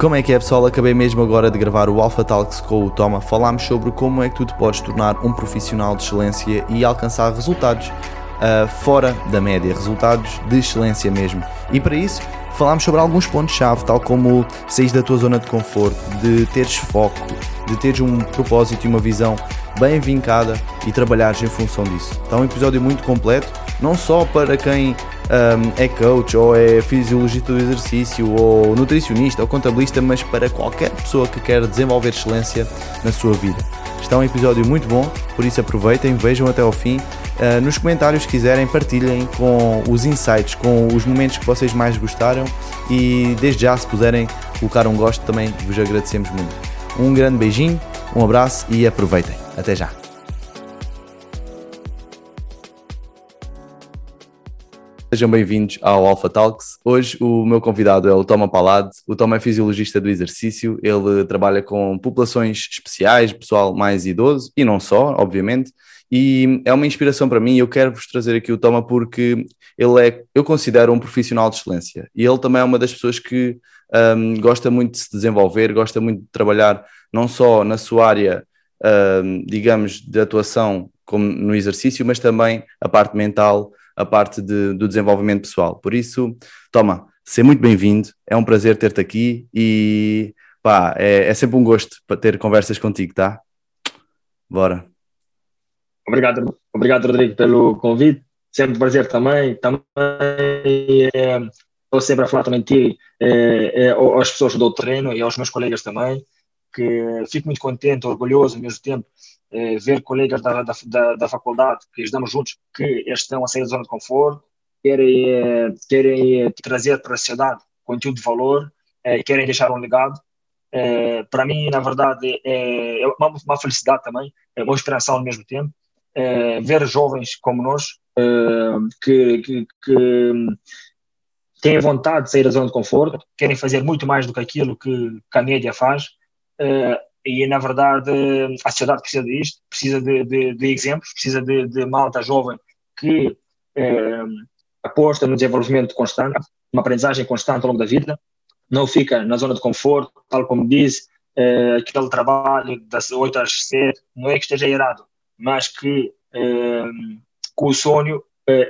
Como é que é pessoal? Acabei mesmo agora de gravar o Alpha Talks com o Toma. Falámos sobre como é que tu te podes tornar um profissional de excelência e alcançar resultados uh, fora da média, resultados de excelência mesmo. E para isso falámos sobre alguns pontos-chave, tal como sair da tua zona de conforto, de teres foco, de teres um propósito e uma visão bem vincada e trabalhares em função disso. Está um episódio muito completo, não só para quem um, é coach ou é fisiologista do exercício ou nutricionista ou contabilista, mas para qualquer pessoa que quer desenvolver excelência na sua vida. Está um episódio muito bom, por isso aproveitem, vejam até ao fim. Uh, nos comentários, se quiserem, partilhem com os insights, com os momentos que vocês mais gostaram e desde já, se puderem colocar um gosto, também vos agradecemos muito. Um grande beijinho, um abraço e aproveitem. Até já! Sejam bem-vindos ao Alpha Talks. Hoje o meu convidado é o Toma Palade. O Toma é fisiologista do exercício, ele trabalha com populações especiais, pessoal mais idoso e não só, obviamente. E é uma inspiração para mim. Eu quero vos trazer aqui o Toma porque ele é, eu considero um profissional de excelência e ele também é uma das pessoas que um, gosta muito de se desenvolver, gosta muito de trabalhar não só na sua área, um, digamos, de atuação como no exercício, mas também a parte mental a parte de, do desenvolvimento pessoal. Por isso, toma, seja muito bem-vindo, é um prazer ter-te aqui e pá, é, é sempre um gosto para ter conversas contigo, tá? Bora. Obrigado, obrigado Rodrigo pelo convite, sempre um prazer também, também é, estou sempre a falar também de ti, é, é, às pessoas do treino e aos meus colegas também, que fico muito contente, orgulhoso ao mesmo tempo eh, ver colegas da, da, da, faculdade que estamos juntos, que estão a sair da zona de conforto, querem, eh, querem eh, trazer para a sociedade conteúdo de valor, querem deixar um legado. para mim, na verdade, é uma, uma, felicidade também, é uma inspiração ao mesmo tempo, ver jovens como nós, que, que, que têm vontade de sair da zona de conforto, querem fazer muito mais do que aquilo que, que a média faz, e na verdade a sociedade precisa disto, precisa de, de, de exemplos, precisa de, de, malta jovem que eh, aposta no desenvolvimento constante, uma aprendizagem constante ao longo da vida, não fica na zona de conforto, tal como disse, eh, aquele trabalho das 8 às 7, não é que esteja errado, mas que, eh, que o sonho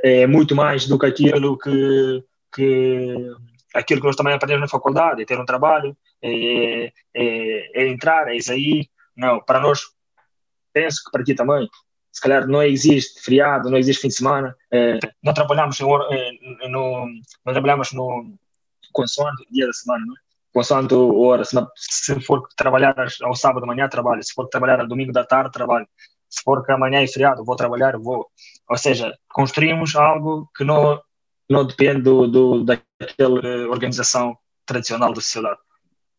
é muito mais do que aquilo que, que aquilo que nós também aprendemos na faculdade, é ter um trabalho, é, é, é entrar, é sair. Não, para nós, penso que para ti também, se calhar não existe feriado, não existe fim de semana, é, não trabalhamos, no, é, no, não trabalhamos no consoante dia da semana, não é? consoante hora, se, se for trabalhar ao sábado de manhã, trabalho, se for trabalhar ao domingo da tarde, trabalho, se for que amanhã é feriado, vou trabalhar, vou. Ou seja, construímos algo que não, não depende do, do, daquela organização tradicional da sociedade.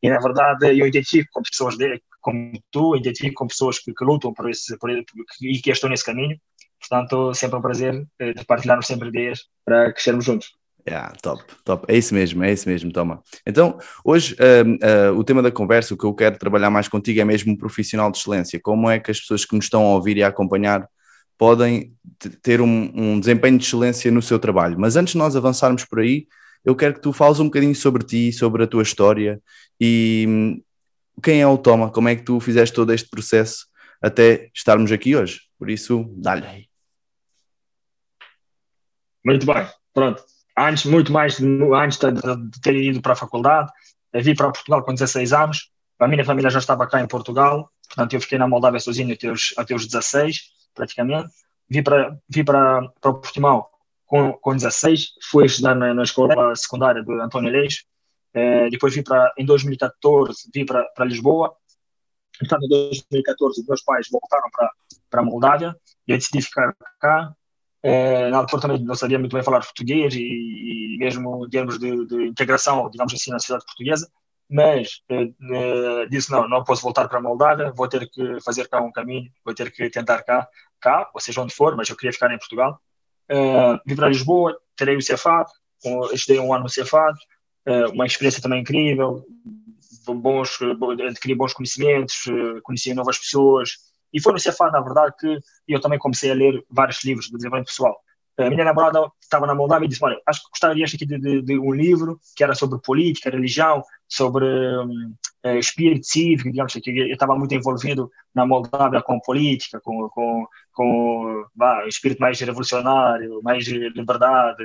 E, na verdade, eu identifico com pessoas de, como tu, identifico com pessoas que, que lutam por esse, por, e que estão nesse caminho. Portanto, sempre um prazer eh, de partilharmos sempre ideias para crescermos juntos. Yeah, top, top. É isso mesmo, é isso mesmo, toma. Então, hoje uh, uh, o tema da conversa, o que eu quero trabalhar mais contigo é mesmo um profissional de excelência. Como é que as pessoas que nos estão a ouvir e a acompanhar podem ter um, um, desempenho de excelência no seu trabalho. Mas antes de nós avançarmos por aí, eu quero que tu fales um bocadinho sobre ti, sobre a tua história e hum, quem é o Toma, como é que tu fizeste todo este processo até estarmos aqui hoje. Por isso, dá-lhe. Muito bem, pronto. Antes, muito mais antes de ter ido para a faculdade, vim para Portugal com 16 anos. A minha família já estava cá em Portugal, portanto eu fiquei na Moldávia sozinho até os, até os 16 praticamente. Vi para, vi para, para Portimão com, com 16, fui estudar na, na escola secundária do António Leix, eh, depois vi para, em 2014, vi para, Lisboa, então em 2014 meus pais voltaram para, a Moldávia e eu decidi ficar cá, eh, na altura também não sabia muito bem falar português e, e mesmo em termos de, de, integração, digamos assim, na sociedade portuguesa, mas uh, disse não, não posso voltar para a Moldávia, vou ter que fazer cá um caminho, vou ter que tentar cá, cá, ou seja onde for, mas eu queria ficar em Portugal. Uh, vim para Lisboa, terei o Cefat, estudei um ano no Cefat, uh, uma experiência também incrível, bons, adquiri bons conhecimentos, conheci novas pessoas, e foi no Cefat, na verdade, que eu também comecei a ler vários livros de desenvolvimento pessoal. A minha namorada estava na Moldávia e disse: Olha, acho que gostarias de, de, de, um livro que era sobre política, religião, sobre um, espírito cívico, digamos que eu estava muito envolvido na Moldávia com política, com, com, com bah, espírito mais revolucionário, mais liberdade,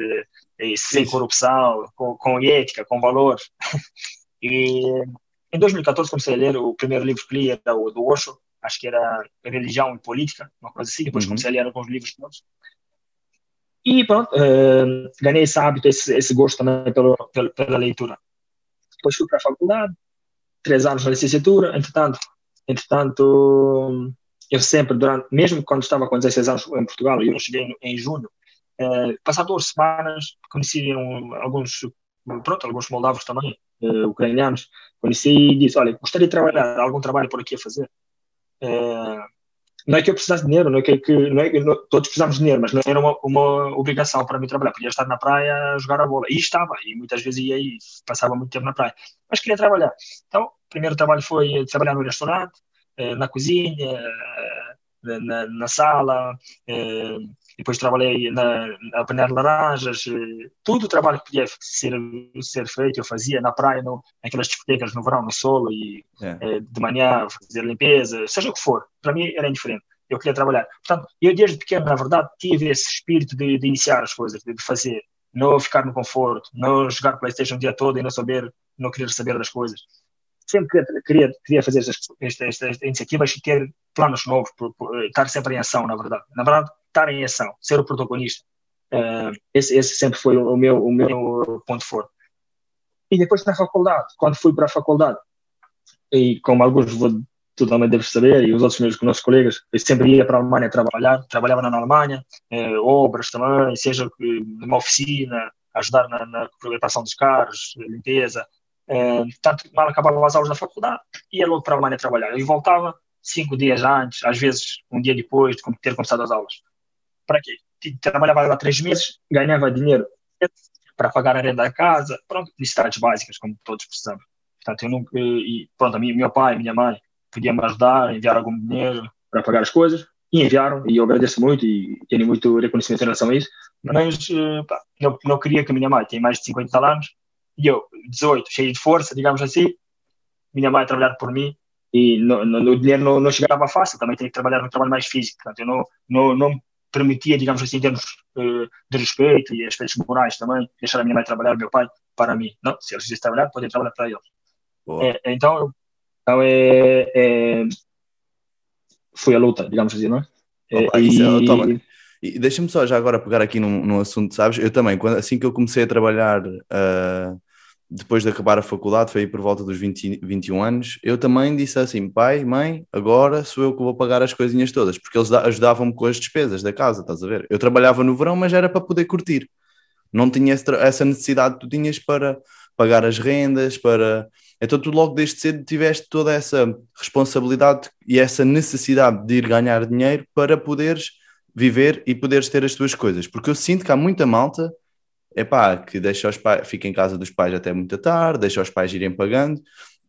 sem corrupção, com, com ética, com valor. e em 2014 comecei a ler o primeiro livro que li era o do Osho, acho que era Religião e Política, uma coisa assim. Depois uhum. comecei a ler alguns livros todos. E pronto, uh, ganhei esse hábito, esse, esse gosto também pelo, pela, pela leitura. Depois fui para a faculdade, três anos na licenciatura, entretanto, entretanto eu sempre, durante, mesmo quando estava com 16 anos em Portugal, eu cheguei em, junho, uh, passado duas semanas, conheci um, alguns, pronto, alguns moldavos também, uh, ucranianos, conheci e disse, olha, gostaria de trabalhar, algum trabalho por aqui a fazer. É, não é que eu precisasse de dinheiro, não é que, que não é, não, todos precisamos de dinheiro, mas não era uma, uma obrigação para mim trabalhar. Podia estar na praia a jogar a bola. E estava, e muitas vezes ia e passava muito tempo na praia. Mas queria trabalhar. Então, o primeiro trabalho foi trabalhar no restaurante, eh, na cozinha, eh, na, na sala, eh, depois trabalhei na, a apanhar laranjas, eh, tudo o trabalho que podia ser, ser feito eu fazia na praia, no, naquelas discotecas no verão, no solo, e é. Eh, de manhã fazer limpeza, seja o que for, para mim era indiferente, eu queria trabalhar. Portanto, eu desde pequeno, na verdade, tive esse espírito de, de iniciar as coisas, de, de fazer, não ficar no conforto, não jogar Playstation o dia todo e não saber, não querer saber das coisas sempre queria, queria fazer estas, estas, estas iniciativas e ter planos novos, por, por, estar sempre em ação, na verdade. Na verdade, estar em ação, ser o protagonista. Uh, esse, esse, sempre foi o meu, o meu ponto forte. E depois na faculdade, quando fui para a faculdade, e como alguns também deves saber, e os outros meus, nossos colegas, eu sempre ia para a Alemanha trabalhar, trabalhava na Alemanha, eh, obras também, seja numa oficina, ajudar na, na dos carros, limpeza. Eh, tanto mal acabava as aulas da faculdade, ia logo para a Alemanha trabalhar. E voltava cinco dias antes, às vezes um dia depois de ter começado as aulas para quê? Trabalhava lá três meses, ganhava dinheiro para pagar a renda da casa, pronto, necessidades básicas, como todos precisamos. Portanto, eu nunca, e pronto, minha, meu pai, minha mãe podiam me ajudar, enviar algum dinheiro para pagar as coisas, e enviaram, e eu agradeço muito e tenho muito reconhecimento em relação a isso, mas eh, pá, não, não queria que a minha mãe tenha mais de 50 anos, e eu, 18, cheio de força, digamos assim, minha mãe a trabalhar por mim, e no, no, o dinheiro não, não chegava fácil, também tinha que trabalhar no trabalho mais físico, portanto, eu não, não, não permitia, digamos assim, em termos uh, de respeito e aspectos morais também, deixar a minha mãe trabalhar, o meu pai, para mim. Não, se eles quisessem trabalhar, podem trabalhar para eles. É, então, então é, é, foi a luta, digamos assim, não é? Opa, e, isso, e deixa-me só já agora pegar aqui num, num assunto, sabes? Eu também, quando, assim que eu comecei a trabalhar uh, depois de acabar a faculdade, foi aí por volta dos 20, 21 anos, eu também disse assim, pai, mãe, agora sou eu que vou pagar as coisinhas todas, porque eles ajudavam-me com as despesas da casa, estás a ver? Eu trabalhava no verão, mas era para poder curtir. Não tinha essa necessidade que tu tinhas para pagar as rendas, para... Então tu logo desde cedo tiveste toda essa responsabilidade e essa necessidade de ir ganhar dinheiro para poderes viver e poderes ter as tuas coisas. Porque eu sinto que há muita malta é pá, que deixa os pais, fica em casa dos pais até muito tarde, deixa os pais irem pagando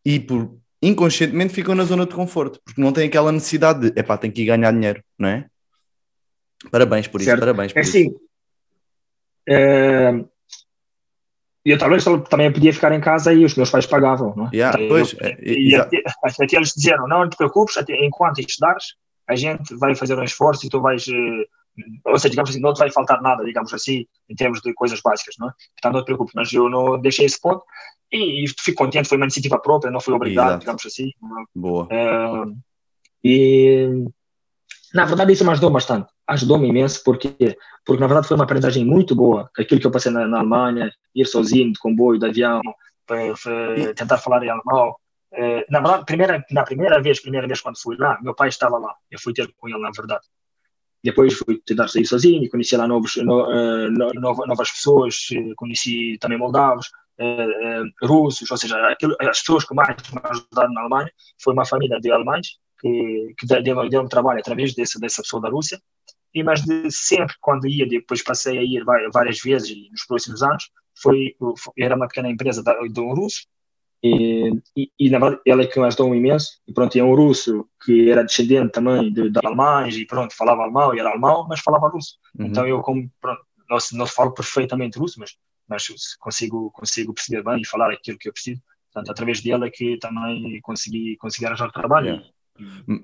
e por inconscientemente ficam na zona de conforto, porque não têm aquela necessidade de, é pá, tem que ir ganhar dinheiro, não é? Parabéns por isso, certo. parabéns por é isso. Assim, é... Eu talvez também podia ficar em casa e os meus pais pagavam, não é? Yeah, pois, é, e, até, até, eles dizeram, não, não te preocupes, até, enquanto estudares, a gente vai fazer um esforço e tu vais eh, ou seja, digamos assim, não te vai faltar nada, digamos assim, em termos de coisas básicas, não é? Portanto, não te preocupes, mas eu não deixei esse ponto e, e fico contente, foi uma iniciativa própria, não fui obrigado, Exato. digamos assim. Boa. Uh, e, na verdade, isso me ajudou bastante, ajudou-me imenso, porque porque na verdade foi uma aprendizagem muito boa, aquilo que eu passei na, na Alemanha, ir sozinho, de comboio, de avião, tentar falar em alemão, uh, na verdade, primeira, na primeira vez, primeira vez quando fui lá, meu pai estava lá, eu fui ter com ele, na verdade. Depois fui tentar sair sozinho, conheci lá novos, no, uh, novas pessoas, eh, conheci também moldavos, uh, uh, russos, ou seja, aquilo, as pessoas que mais me ajudaram na Alemanha foi uma família de alemães que, que deu, deu um trabalho através dessa, dessa pessoa da Rússia, e mas de sempre quando ia, depois passei a ir várias vezes nos próximos anos, foi, era uma pequena empresa de um russo, e, e, e, na verdade ele é que me ajudou imenso e pronto, é um russo que era descendente também de, de alemães e pronto, falava alemão e era alemão, mas falava russo uhum. então eu como pronto, não, não falo perfeitamente russo, mas, mas consigo, consigo perceber bem e falar aquilo que eu preciso. Portanto, através dele é que também consegui, consegui arranjar trabalho. Yeah.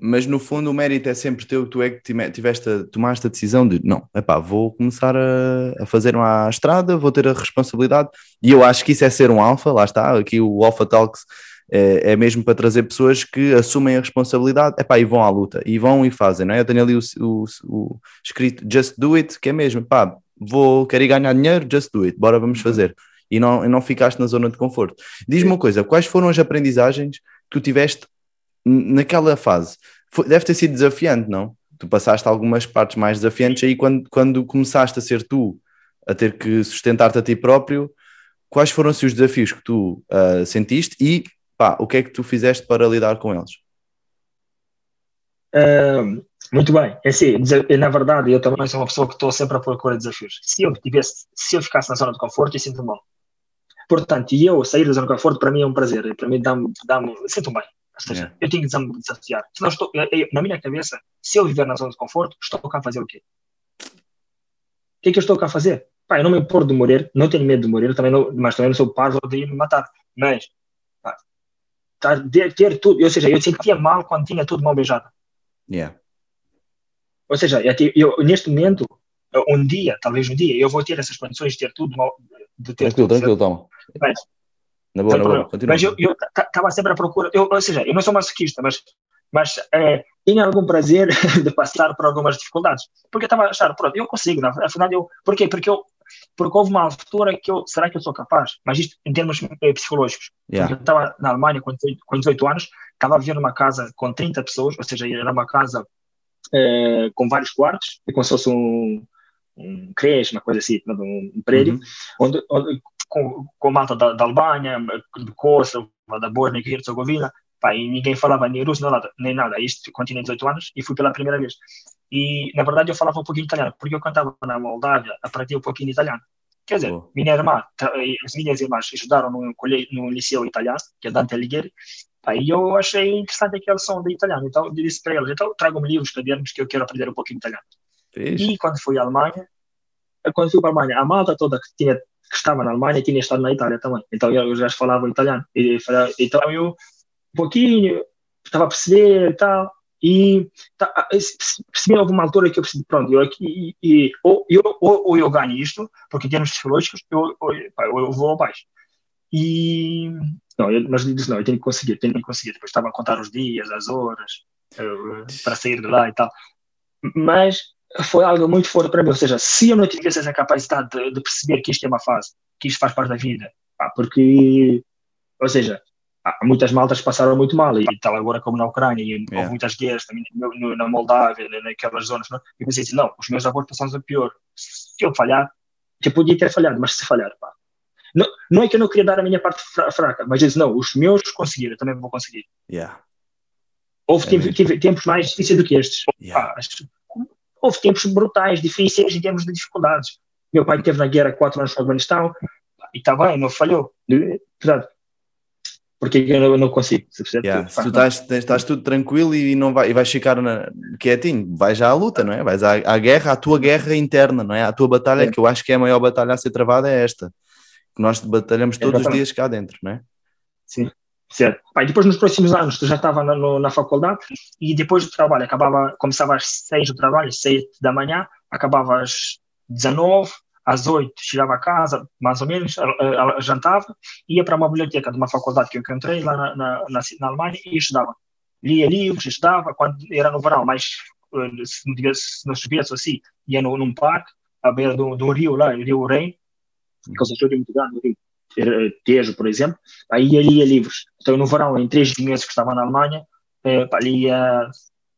Mas no fundo o mérito é sempre teu, tu é que tiveste, tomaste a decisão de não, epá, vou começar a, a fazer uma estrada, vou ter a responsabilidade, e eu acho que isso é ser um alfa, lá está, aqui o Alpha Talks é, é, mesmo para trazer pessoas que assumem a responsabilidade epá, e vão à luta, e vão e fazem, não é? Eu tenho ali o, o, o escrito Just Do It, que é mesmo, pá, vou, querer ganhar dinheiro, just do it, bora, vamos uhum. fazer. E não, e não ficaste na zona de conforto. Diz-me uma coisa, quais foram as aprendizagens que tu tiveste naquela fase? Foi, deve ter sido desafiante, não? Tu passaste algumas partes mais desafiantes aí quando, quando começaste a ser tu, a ter que sustentar-te a ti próprio, quais foram assim, os desafios que tu uh, sentiste e pá, o que é que tu fizeste para lidar com eles? Muito bem. É assim, na verdade, eu também sou uma pessoa que estou sempre a procurar desafios. Se eu tivesse, se eu ficasse na zona de conforto, eu sinto mal. Portanto, eu sair da zona de conforto para mim é um prazer. Para mim dá-me, dá-me, sinto bem. Ou seja, yeah. eu tenho que desafiar. Se não estou, eu, na minha cabeça, se eu viver na zona de conforto, estou cá a fazer o quê? O que é que eu estou cá a fazer? Pá, eu não me importo de morrer, não tenho medo de morrer, também não, mas também não sou parvo de ir me matar. Mas, pá, ter, ter tudo, ou seja, eu sentia mal quando tinha tudo mal beijado. Yeah. Ou seja, eu, neste momento, um dia, talvez um dia, eu vou ter essas condições de ter tudo, de ter tranquilo, tudo, tranquilo, toma. Mas, na boa, na boa, continua. Mas eu estava sempre à procura, eu, ou seja, eu não sou masoquista, mas, mas é, tinha algum prazer de passar por algumas dificuldades, porque eu estava a achar, pronto, eu consigo, afinal eu, porquê? Porque eu, porque houve uma altura que eu, será que eu sou capaz? Mas isto em termos eh, psicológicos. Yeah. Eu estava na Alemanha com 18, com 18 anos, estava a viver numa casa com 30 pessoas, ou seja, era uma casa uh, com vários quartos, é como se fosse um, um creche, uma coisa assim, um, um prédio, uhum. onde, onde, com, com malta da, da Albânia, de Kosovo, da Bósnia e Herzegovina, pá, e ninguém falava nem russo nem nada, nem nada. Isto quando tinha 18 anos e fui pela primeira vez. E, na verdade, eu falava um pouquinho italiano, porque eu cantava na Moldávia, aprendi um pouquinho italiano. Quer dizer, oh. minha irmã, as minhas irmãs estudaram no, no liceu italiano, que é Dante Alighieri, Aí eu achei interessante aquele som de italiano, então eu disse para eles, então trago-me livros, cadernos que eu quero aprender um pouquinho italiano. E quando fui à Alemanha, quando fui para a Alemanha, a malta toda que, tinha, que estava na Alemanha tinha estado na Itália também, então eu já falava italiano. E, então eu, um pouquinho, estava a perceber e tal, e tá, percebi alguma altura que eu percebi, pronto, eu aqui, e, ou, eu, ou, ou eu ganho isto, porque em termos psicológicos, eu, eu, eu vou abaixo. E não, eu, mas disse, não, eu tenho que conseguir, tenho que conseguir. Depois estava a contar os dias, as horas, para sair de lá e tal. Mas foi algo muito forte para mim. Ou seja, se eu não tivesse essa capacidade de, de perceber que isto é uma fase, que isto faz parte da vida, pá, porque, ou seja, há muitas maltas passaram muito mal, e tal agora como na Ucrânia, e yeah. houve muitas guerras também no, na Moldávia, naquelas zonas. Não? E pensei assim: não, os meus avós passaram a pior. Se eu falhar, eu podia ter falhado, mas se falhar, pá, não, não é que eu não queria dar a minha parte fraca, mas disse, não, os meus conseguiram, também vou conseguir. Yeah. Houve é tive, tempos mais difíceis do que estes. Yeah. Houve tempos brutais, difíceis em termos de dificuldades. Meu pai esteve na guerra quatro anos no Afeganistão e está bem, não falhou. Portanto, porque eu não, consigo. Se, yeah. se tu estás, estás tudo tranquilo e, não vai, e vais ficar na, quietinho, vais já à luta, não é? Vais à, à guerra, à tua guerra interna, não é? A tua batalha, é. que eu acho que é a maior batalha a ser travada, é esta que nós batalhamos todos Exatamente. os dias cá dentro, não é? Sim, certo. Pai, depois nos próximos anos tu já estava na, no, na faculdade e depois do trabalho acabava, começava às seis do trabalho, seis da manhã, acabava às 19, às oito chegava a casa, mais ou menos, jantava, ia para uma biblioteca de uma faculdade que eu encontrei lá na, na, na, na Alemanha e estudava. Lia livros, estudava, quando era no verão, mas eh, se não tivesse, assim, ia no, num parque, à beira do, do rio lá, rio Rei, que é muito grande, eh, Tejo, por exemplo, aí lia livros. Então, no verão, em três meses que estava na Alemanha, eh, lia,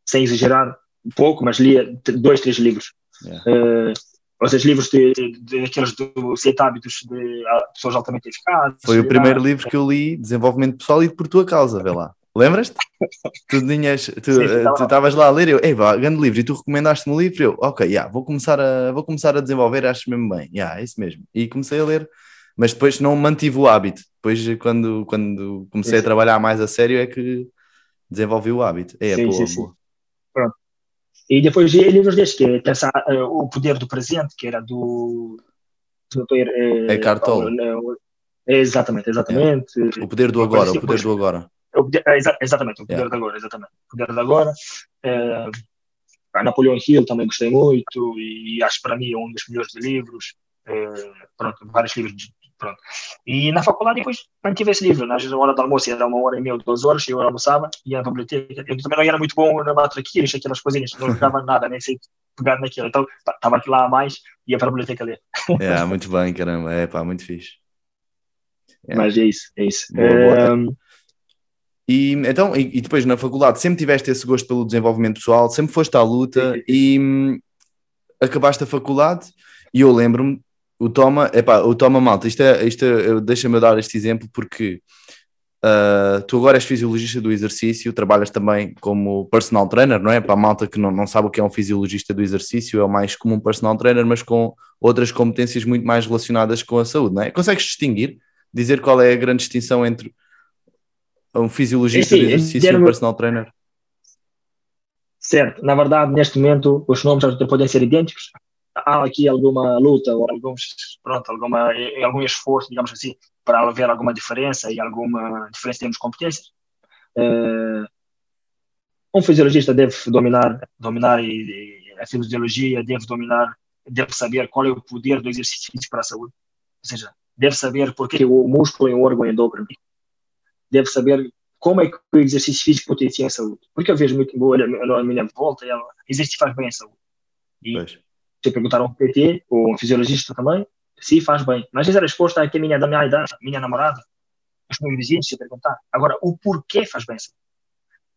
sem exagerar, um pouco, mas lia dois, três livros. Yeah. Eh, ou seja, livros de, de, aqueles do Sete Hábitos de Pessoas Altamente Eficazes. Foi o primeiro livro que eu li, Desenvolvimento Pessoal, e por tua causa, vê lá. Lembras-te? tu tinhas, tu estavas lá a ler, eu, ei, vá, grande livro, e tu recomendaste-me o livro, eu, ok, yeah, vou, começar a, vou começar a desenvolver, acho mesmo bem, yeah, é isso mesmo. E comecei a ler, mas depois não mantive o hábito. Depois, quando, quando comecei sim, a trabalhar mais a sério, é que desenvolvi o hábito. É, sim, boa, sim, boa. Pronto. E depois li livros destes, que é pensar, uh, O Poder do Presente, que era do. do uh, é Cartol. Exatamente, exatamente. Yeah. O Poder do Agora, o Poder do Agora. O poder, exatamente, o Poder yeah. do Agora, exatamente. O Poder do Agora. Uh, Napoleão Hill também gostei muito, e acho para mim um dos melhores livros. Uh, pronto, vários livros de, Pronto. E na faculdade depois mantive esse livro. Às vezes, a hora do almoço era uma hora e meia, duas horas, eu almoçava, ia na biblioteca. Eu também não era muito bom na matraquilha, aquelas coisinhas, não jogava nada, nem sei pegar naquilo. Então, estava aqui lá a mais, ia para a biblioteca ler. É, muito bem, caramba. É, pá, muito fixe. É. Mas é isso, é isso. Boa, boa. É... E, então, e, e, depois na faculdade sempre tiveste esse gosto pelo desenvolvimento pessoal, sempre foste à luta e hum, acabaste a faculdade e eu lembro-me o Toma, epá, o Toma Malta, isto é, isto é, deixa-me dar este exemplo porque uh, tu agora és fisiologista do exercício, trabalhas também como personal trainer, não é? Para a malta que não, não sabe o que é um fisiologista do exercício, é o mais comum personal trainer, mas com outras competências muito mais relacionadas com a saúde, não é? Consegues distinguir, dizer qual é a grande distinção entre um fisiologista Sim, do exercício e um personal trainer? Certo, na verdade, neste momento, os nomes podem ser idênticos, há aqui alguma luta ou alguns, pronto, alguma, algum esforço, digamos assim, para haver alguma diferença e alguma diferença em termos de competências. Uh, um fisiologista deve dominar, dominar a fisiologia, deve dominar, deve saber qual é o poder do exercício físico para a saúde. Ou seja, deve saber porque o músculo é um órgão endócrino. Deve saber como é que o exercício físico potencia a saúde. Porque eu vejo muito boa a minha volta, ela, exercício faz bem a saúde. E se perguntar a um PT um fisiologista também, se faz bem. Mas essa resposta é que minha, da minha idade, minha namorada, os meus vizinhos, se perguntar. Agora, o porquê faz bem?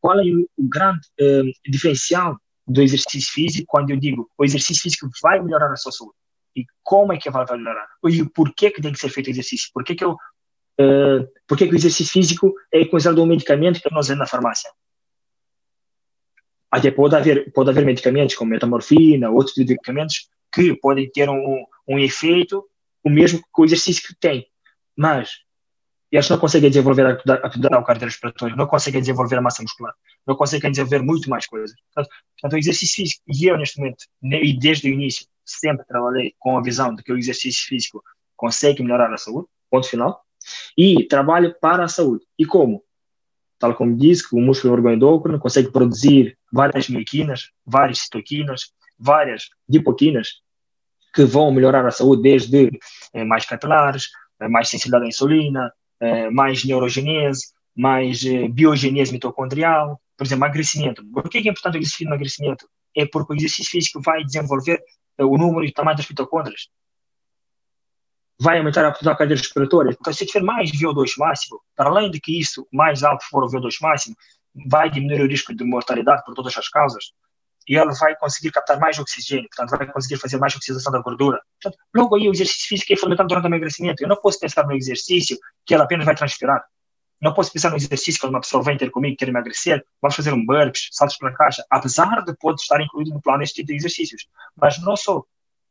Qual é o, o grande eh, diferencial do exercício físico quando eu digo o exercício físico vai melhorar a sua saúde? E como é que vai melhorar? E o porquê que tem que ser feito o exercício? Porquê que, eu, uh, que o exercício físico é considerado um medicamento que nós vemos na farmácia? Até pode haver, pode haver medicamentos como metamorfina, outros medicamentos que podem ter um, um efeito o mesmo que o exercício que tem, mas eles não conseguem desenvolver a atividade cardiorrespiratória, não conseguem desenvolver a massa muscular, não conseguem desenvolver muito mais coisas. Portanto, portanto, o exercício físico, e eu neste momento, e desde o início, sempre trabalhei com a visão de que o exercício físico consegue melhorar a saúde, ponto final, e trabalho para a saúde. E como? tal como disse, que o músculo organodócrino consegue produzir várias mioquinas, várias citoquinas, várias lipoquinas, que vão melhorar a saúde desde eh, mais capilares, eh, mais sensibilidade à insulina, eh, mais neurogenese, mais biogenese mitocondrial, por exemplo, emagrecimento. Por que é importante o emagrecimento? É porque o exercício físico vai desenvolver o número e o tamanho das mitocôndrias vai aumentar a potência cardiorrespiratória. Então, se tiver mais VO2 máximo, para além de que isso, mais alto for o VO2 máximo, vai diminuir o risco de mortalidade por todas as causas, e ela vai conseguir captar mais oxigênio, portanto, vai conseguir fazer mais oxidação da gordura. Portanto, logo aí, o exercício físico é fundamental durante o emagrecimento. Eu não posso pensar no exercício que ela apenas vai transpirar. Não posso pensar no exercício quando uma pessoa vem ter comigo quer emagrecer, vamos fazer um burpees, saltos pela caixa, apesar de pode estar incluído no plano este tipo de exercícios. Mas não só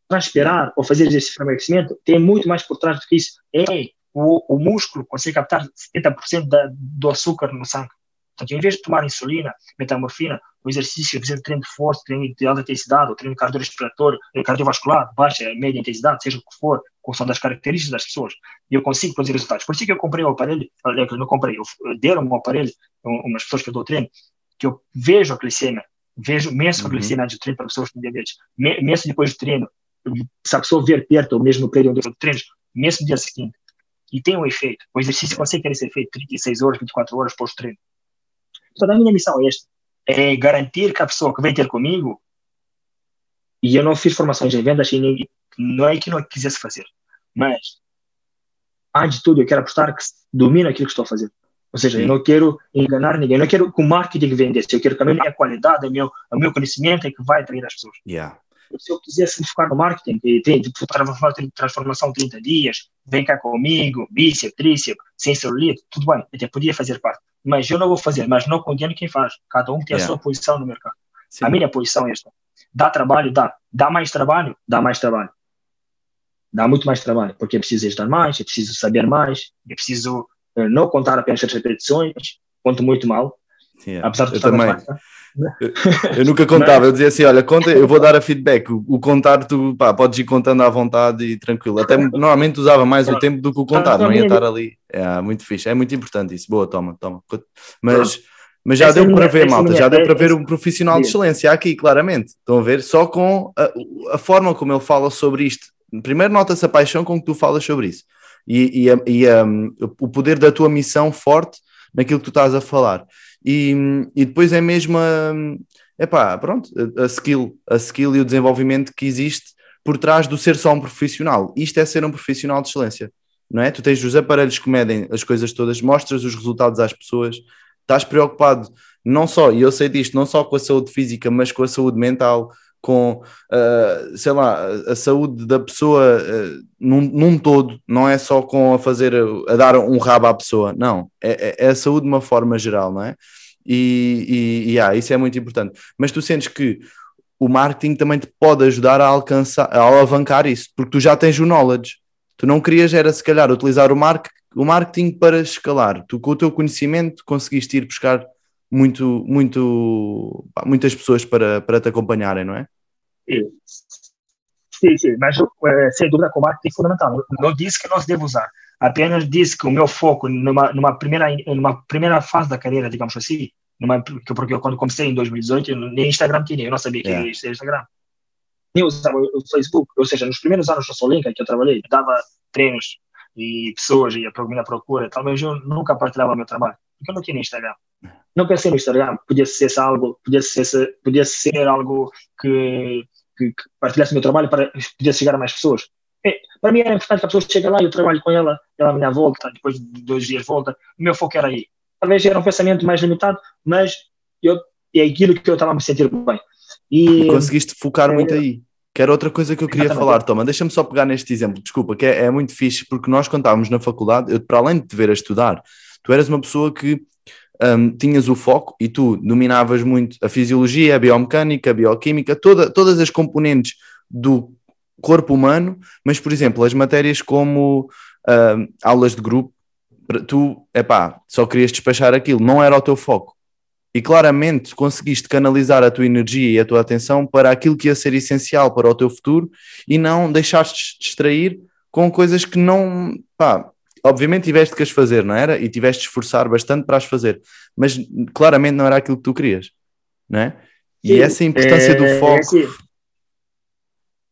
transpirar ou fazer exercício de emagrecimento tem muito mais por trás do que isso. É o, o músculo consegue captar 70% da, do açúcar no sangue. Portanto, em vez de tomar insulina, metamorfina, o exercício, fazer treino de força, treino de alta intensidade, ou treino cardiorrespiratório, cardiovascular, baixa, média intensidade, seja o que for, com são das características das pessoas, e eu consigo produzir resultados. Por isso que eu comprei o aparelho, eu não comprei, eu deram um aparelho, umas pessoas que eu dou treino, que eu vejo a glicemia, vejo, meço uhum. a glicemia antes do treino para pessoas com diabetes, meço depois do treino, se a pessoa ver perto, ou mesmo no período de treinos, mesmo no dia seguinte, e tem um efeito, o exercício consegue ser feito 36 horas, 24 horas pós-treino. Então, a minha missão é esta, é garantir que a pessoa que vem ter comigo, e eu não fiz formações em vendas, e ninguém, não é que não quisesse fazer, mas, antes de tudo, eu quero apostar que domina aquilo que estou a fazer. Ou seja, eu não quero enganar ninguém, eu não quero que o marketing vendesse, eu quero que a minha qualidade, o meu, o meu conhecimento é que vai atrair as pessoas. Yeah se eu quisesse focar no marketing, e tem tipo, transformação 30 dias, vem cá comigo, bíceps, tríceps, sem celulite, tudo bem, até podia fazer parte. Mas eu não vou fazer, mas não condeno quem faz. Cada um tem a yeah. sua posição no mercado. Sim. A minha posição é esta. Dá trabalho? Dá. Dá mais trabalho? Dá mais trabalho. Dá muito mais trabalho, porque é preciso estudar mais, é preciso saber mais, é preciso uh, não contar apenas as repetições, conto muito mal. Yeah. Apesar de eu também. Mais, tá? Eu nunca contava, eu dizia assim: olha, conta, eu vou dar a feedback. O, o contar, tu pá, podes ir contando à vontade e tranquilo. Até normalmente usava mais o tempo do que o contar, não ia estar ali. É muito fixe, é muito importante isso. Boa, toma, toma. Mas, mas já deu para ver, malta, já deu para ver um profissional de excelência aqui, claramente. Estão a ver? Só com a, a forma como ele fala sobre isto. Primeiro, nota-se a paixão com que tu falas sobre isso e, e, e a, o poder da tua missão forte naquilo que tu estás a falar. E, e depois é mesmo a, epá, pronto, a skill, a skill e o desenvolvimento que existe por trás do ser só um profissional. Isto é ser um profissional de excelência, não é? Tu tens os aparelhos que medem as coisas todas, mostras os resultados às pessoas, estás preocupado não só, e eu sei disto, não só com a saúde física, mas com a saúde mental, com, uh, sei lá, a saúde da pessoa uh, num, num, todo, não é só com a fazer, a dar um rabo à pessoa, não, é, é, é a saúde de uma forma geral, não é? E, e, e ah, isso é muito importante. Mas tu sentes que o marketing também te pode ajudar a alcançar, a alavancar isso, porque tu já tens o knowledge. Tu não querias era se calhar utilizar o, mar o marketing para escalar. Tu com o teu conhecimento conseguiste ir buscar muito, muito, muitas pessoas para, para te acompanharem, não é? Sim, sim, mas eh, sem dúvida marketing é fundamental. Não disse que nós devemos usar, apenas disse que o meu foco numa, numa, primeira, numa primeira fase da carreira, digamos assim, numa, porque eu, quando comecei em 2018, nem Instagram tinha, eu não sabia que yeah. era Instagram. Nem usava o Facebook, ou seja, nos primeiros anos do Solinka que eu trabalhei, dava treinos e pessoas e a minha procura, talvez eu nunca partilhava o meu trabalho, porque eu não tinha Instagram. Não pensei no Instagram, podia ser algo, podia ser, podia ser algo que que, que partilhasse o meu trabalho para poder chegar a mais pessoas. É, para mim era importante que a pessoa chegue lá e eu trabalho com ela, ela me dá volta, depois de dois dias volta. O meu foco era aí. Talvez era um pensamento mais limitado, mas eu, é aquilo que eu estava a me sentir bem. E, e conseguiste focar é, muito aí. Que era outra coisa que eu queria falar, Toma. Deixa-me só pegar neste exemplo, desculpa, que é, é, muito fixe, porque nós, quando estávamos na faculdade, eu, para além de te ver a estudar, tu eras uma pessoa que um, tinhas o foco e tu dominavas muito a fisiologia, a biomecânica, a bioquímica, toda, todas as componentes do corpo humano, mas, por exemplo, as matérias como um, aulas de grupo, tu, epá, só querias despachar aquilo, não era o teu foco. E claramente conseguiste canalizar a tua energia e a tua atenção para aquilo que ia ser essencial para o teu futuro e não deixaste distrair com coisas que não, pá, obviamente tiveste que as fazer, não era? E tiveste de esforçar bastante para as fazer, mas claramente não era aquilo que tu querias, não é? E Sim, essa importância é, do é foco. É assim.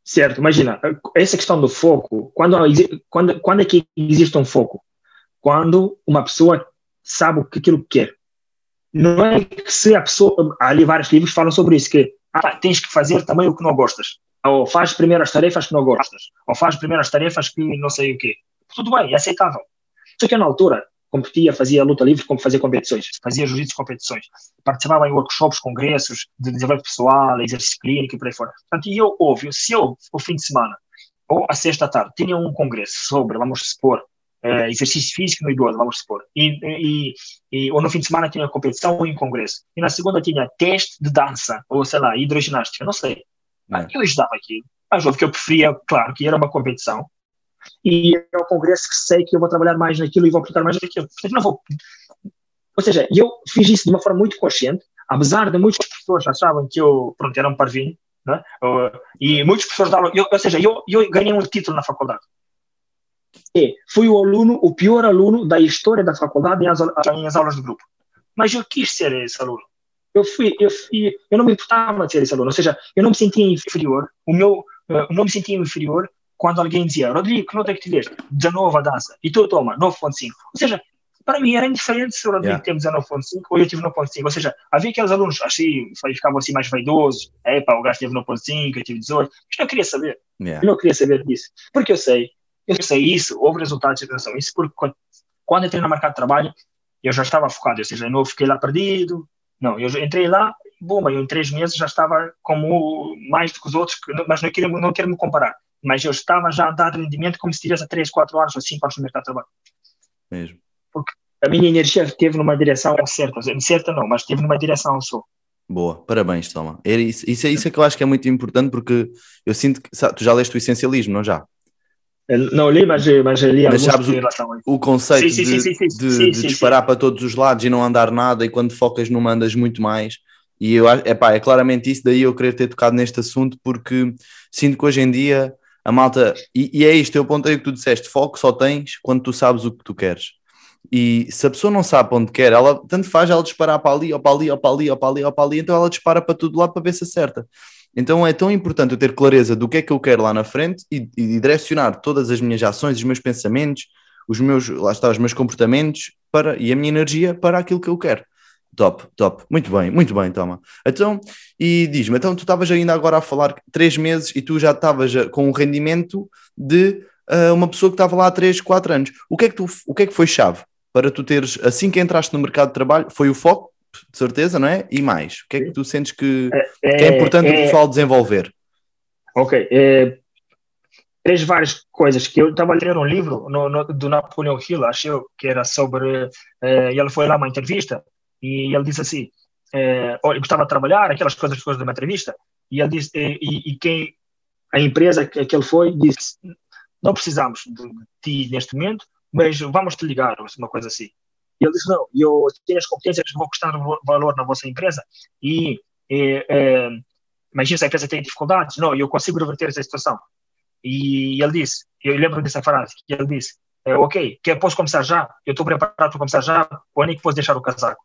Certo, imagina, essa questão do foco, quando, quando, quando é que existe um foco? Quando uma pessoa sabe o que aquilo quer. Não é que se a pessoa, ali vários livros falam sobre isso, que ah, tens que fazer também o que não gostas. Ou faz primeiro as tarefas que não gostas. Ou faz primeiro as tarefas que não sei o quê tudo bem, é aceitável. Só que eu, na altura, competia, fazia luta livre, como fazia competições, fazia jiu-jitsu competições, participava em workshops, congressos de desenvolvimento pessoal, exercício clínico e por aí fora. Portanto, eu, óbvio, se eu, o fim de semana, ou a sexta tarde, tinha um congresso sobre, vamos supor, eh, exercício físico no idoso, vamos supor, e, e, e, ou no fim de semana tinha competição ou em congresso, e na segunda tinha teste de dança, ou sei lá, hidroginástica, não sei. É. Eu estudava aquilo. Mas óbvio que eu preferia, claro, que era uma competição, e é o congresso que sei que eu vou trabalhar mais naquilo e vou aplicar mais naquilo. Portanto, não vou. Ou seja, eu fiz isso de uma forma muito consciente, apesar de muitas pessoas achavam que eu, pronto, era um parvinho, né? e muitos professores davam, eu, ou seja, eu, eu ganhei um título na faculdade. E fui o aluno, o pior aluno da história da faculdade em as, em as aulas de grupo. Mas eu quis ser esse aluno. Eu fui, eu fui, eu não me importava de ser esse aluno, ou seja, eu não me sentia inferior, o meu, eu não me sentia inferior quando alguém dizia, Rodrigo, que nota é que tiveste? 19 a dança. E tu toma, 9.5. Ou seja, para mim era indiferente se o Rodrigo yeah. teve 19.5 ou eu tive 9.5. Ou seja, havia aqueles alunos assim, ficavam assim mais vaidosos. É, pá, o gajo teve 9.5, eu tive 18. Mas não queria saber. Yeah. Eu não queria saber disso. Porque eu sei, eu sei isso, houve resultados de atenção. Isso porque quando, quando entrei no mercado de trabalho, eu já estava focado. Ou seja, eu não fiquei lá perdido. Não, eu entrei lá, bom, eu em três meses já estava como mais do que os outros, mas não quero, não quero me comparar mas eu estava já a dar rendimento como se tivesse 3, 4 anos ou 5 anos no mercado de trabalho. Mesmo. Porque a minha energia esteve numa direção certa, certa não, mas esteve numa direção só. Boa, parabéns, Toma. Isso, isso, isso é que eu acho que é muito importante porque eu sinto que sabe, tu já leste o essencialismo, não já? Não li, mas, mas li mas sabes o, o conceito sim, sim, sim, de, de, de disparar para todos os lados e não andar nada, e quando focas numa andas muito mais. E eu, epá, é claramente isso, daí eu querer ter tocado neste assunto, porque sinto que hoje em dia a malta, e, e é isto, eu apontei o que tu disseste, foco só tens quando tu sabes o que tu queres. E se a pessoa não sabe onde quer, ela tanto faz ela disparar para ali, ou para ali, ou para ali, ou para ali, ou para ali, então ela dispara para todo lado para ver se acerta. Então é tão importante eu ter clareza do que é que eu quero lá na frente e, e direcionar todas as minhas ações, os meus pensamentos, os meus, lá está, os meus comportamentos para, e a minha energia para aquilo que eu quero. Top, top. Muito bem, muito bem, toma. Então, e diz-me, então tu estavas ainda agora a falar três meses e tu já estavas com um rendimento de uh, uma pessoa que estava lá há três, quatro anos. O que, é que tu, o que é que foi chave para tu teres, assim que entraste no mercado de trabalho, foi o foco, de certeza, não é? E mais, o que é que tu sentes que é, que é importante é, o pessoal desenvolver? Ok, é, três várias coisas que eu estava a ler um livro no, no, do Napoleon Hill, acho eu, que era sobre, é, ele foi lá uma entrevista e ele disse assim, é, ele gostava de trabalhar, aquelas coisas, coisas uma entrevista, e ele disse, e, e quem, a empresa que, que ele foi, disse, não precisamos de ti neste momento, mas vamos te ligar, uma coisa assim. E ele disse, não, eu tenho as competências vão custar valor na vossa empresa e, e imagina se a empresa tem dificuldades, não, eu consigo reverter essa situação. E ele disse, eu lembro dessa frase, que ele disse, ok, que posso começar já? Eu estou preparado para começar já, ou nem que posso deixar o casaco?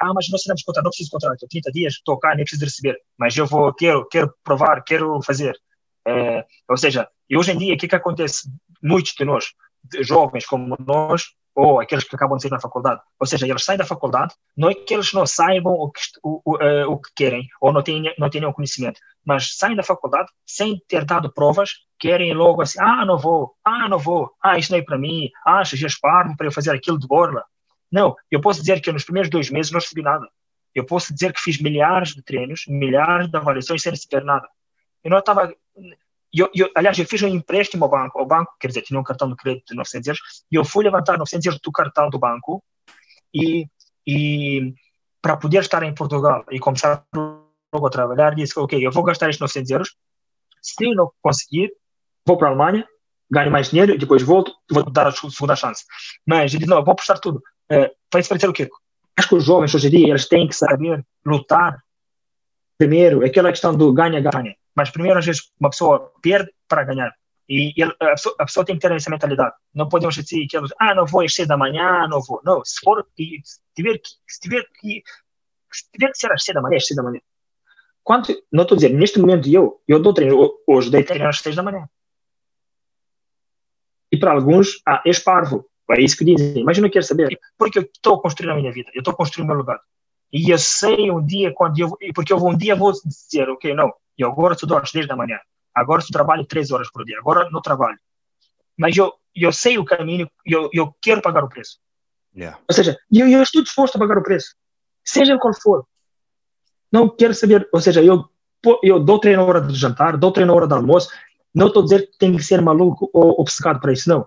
Ah, mas nós temos contrato, não preciso de contrato, 30 dias, estou cá, nem preciso receber, mas eu vou, quero, quero provar, quero fazer. É, ou seja, e hoje em dia, o que, que acontece? Muitos de nós, jovens como nós, ou aqueles que acabam de sair da faculdade, ou seja, eles saem da faculdade, não é que eles não saibam o que, o, o, uh, o que querem, ou não tenham, não tenham conhecimento, mas saem da faculdade sem ter dado provas, querem logo assim, ah, não vou, ah, não vou, ah, isso não é para mim, ah, já esparmo para eu fazer aquilo de borla. Não, eu posso dizer que nos primeiros dois meses não recebi nada. Eu posso dizer que fiz milhares de treinos, milhares de avaliações sem receber nada. Eu não estava eu, eu, aliás, eu fiz um empréstimo ao banco, ao banco, quer dizer, tinha um cartão de crédito de 900 euros, e eu fui levantar 900 euros do cartão do banco e, e para poder estar em Portugal e começar logo a trabalhar, disse, ok, eu vou gastar estes 900 euros, se não conseguir, vou para a Alemanha, ganho mais dinheiro, e depois volto, vou dar a segunda chance. Mas ele disse, não, eu vou prestar tudo. Vai se parecer o quê? Acho que os jovens hoje em dia, eles têm que saber lutar primeiro, aquela questão do ganha-ganha mas primeiro, às vezes, uma pessoa perde para ganhar. E a, pessoa, a, pessoa, tem que ter essa mentalidade. Não podemos dizer que ah, não vou às seis da manhã, não vou. Não, se for, tiver que, se tiver que, se tiver que ser às seis da manhã, às seis da manhã. Quanto, não estou a dizer, neste momento eu, eu dou treino, hoje dei treino às seis da manhã. E para alguns, ah, és parvo. É isso que dizem. Mas eu não quero saber. Porque eu estou construindo a minha vida. Eu estou construindo o meu lugar. E eu sei um dia, quando eu, porque eu um dia vou dizer, ok, não, eu agora estudo às 10 da manhã, agora eu trabalho 3 horas por dia, agora não trabalho. Mas eu, eu sei o caminho, eu, eu quero pagar o preço. Yeah. Ou seja, eu, eu estou disposto a pagar o preço, seja qual for. Não quero saber, ou seja, eu, eu dou treino na hora de jantar, dou treino na hora do almoço, não estou a dizer que tem que ser maluco ou obcecado para isso, não.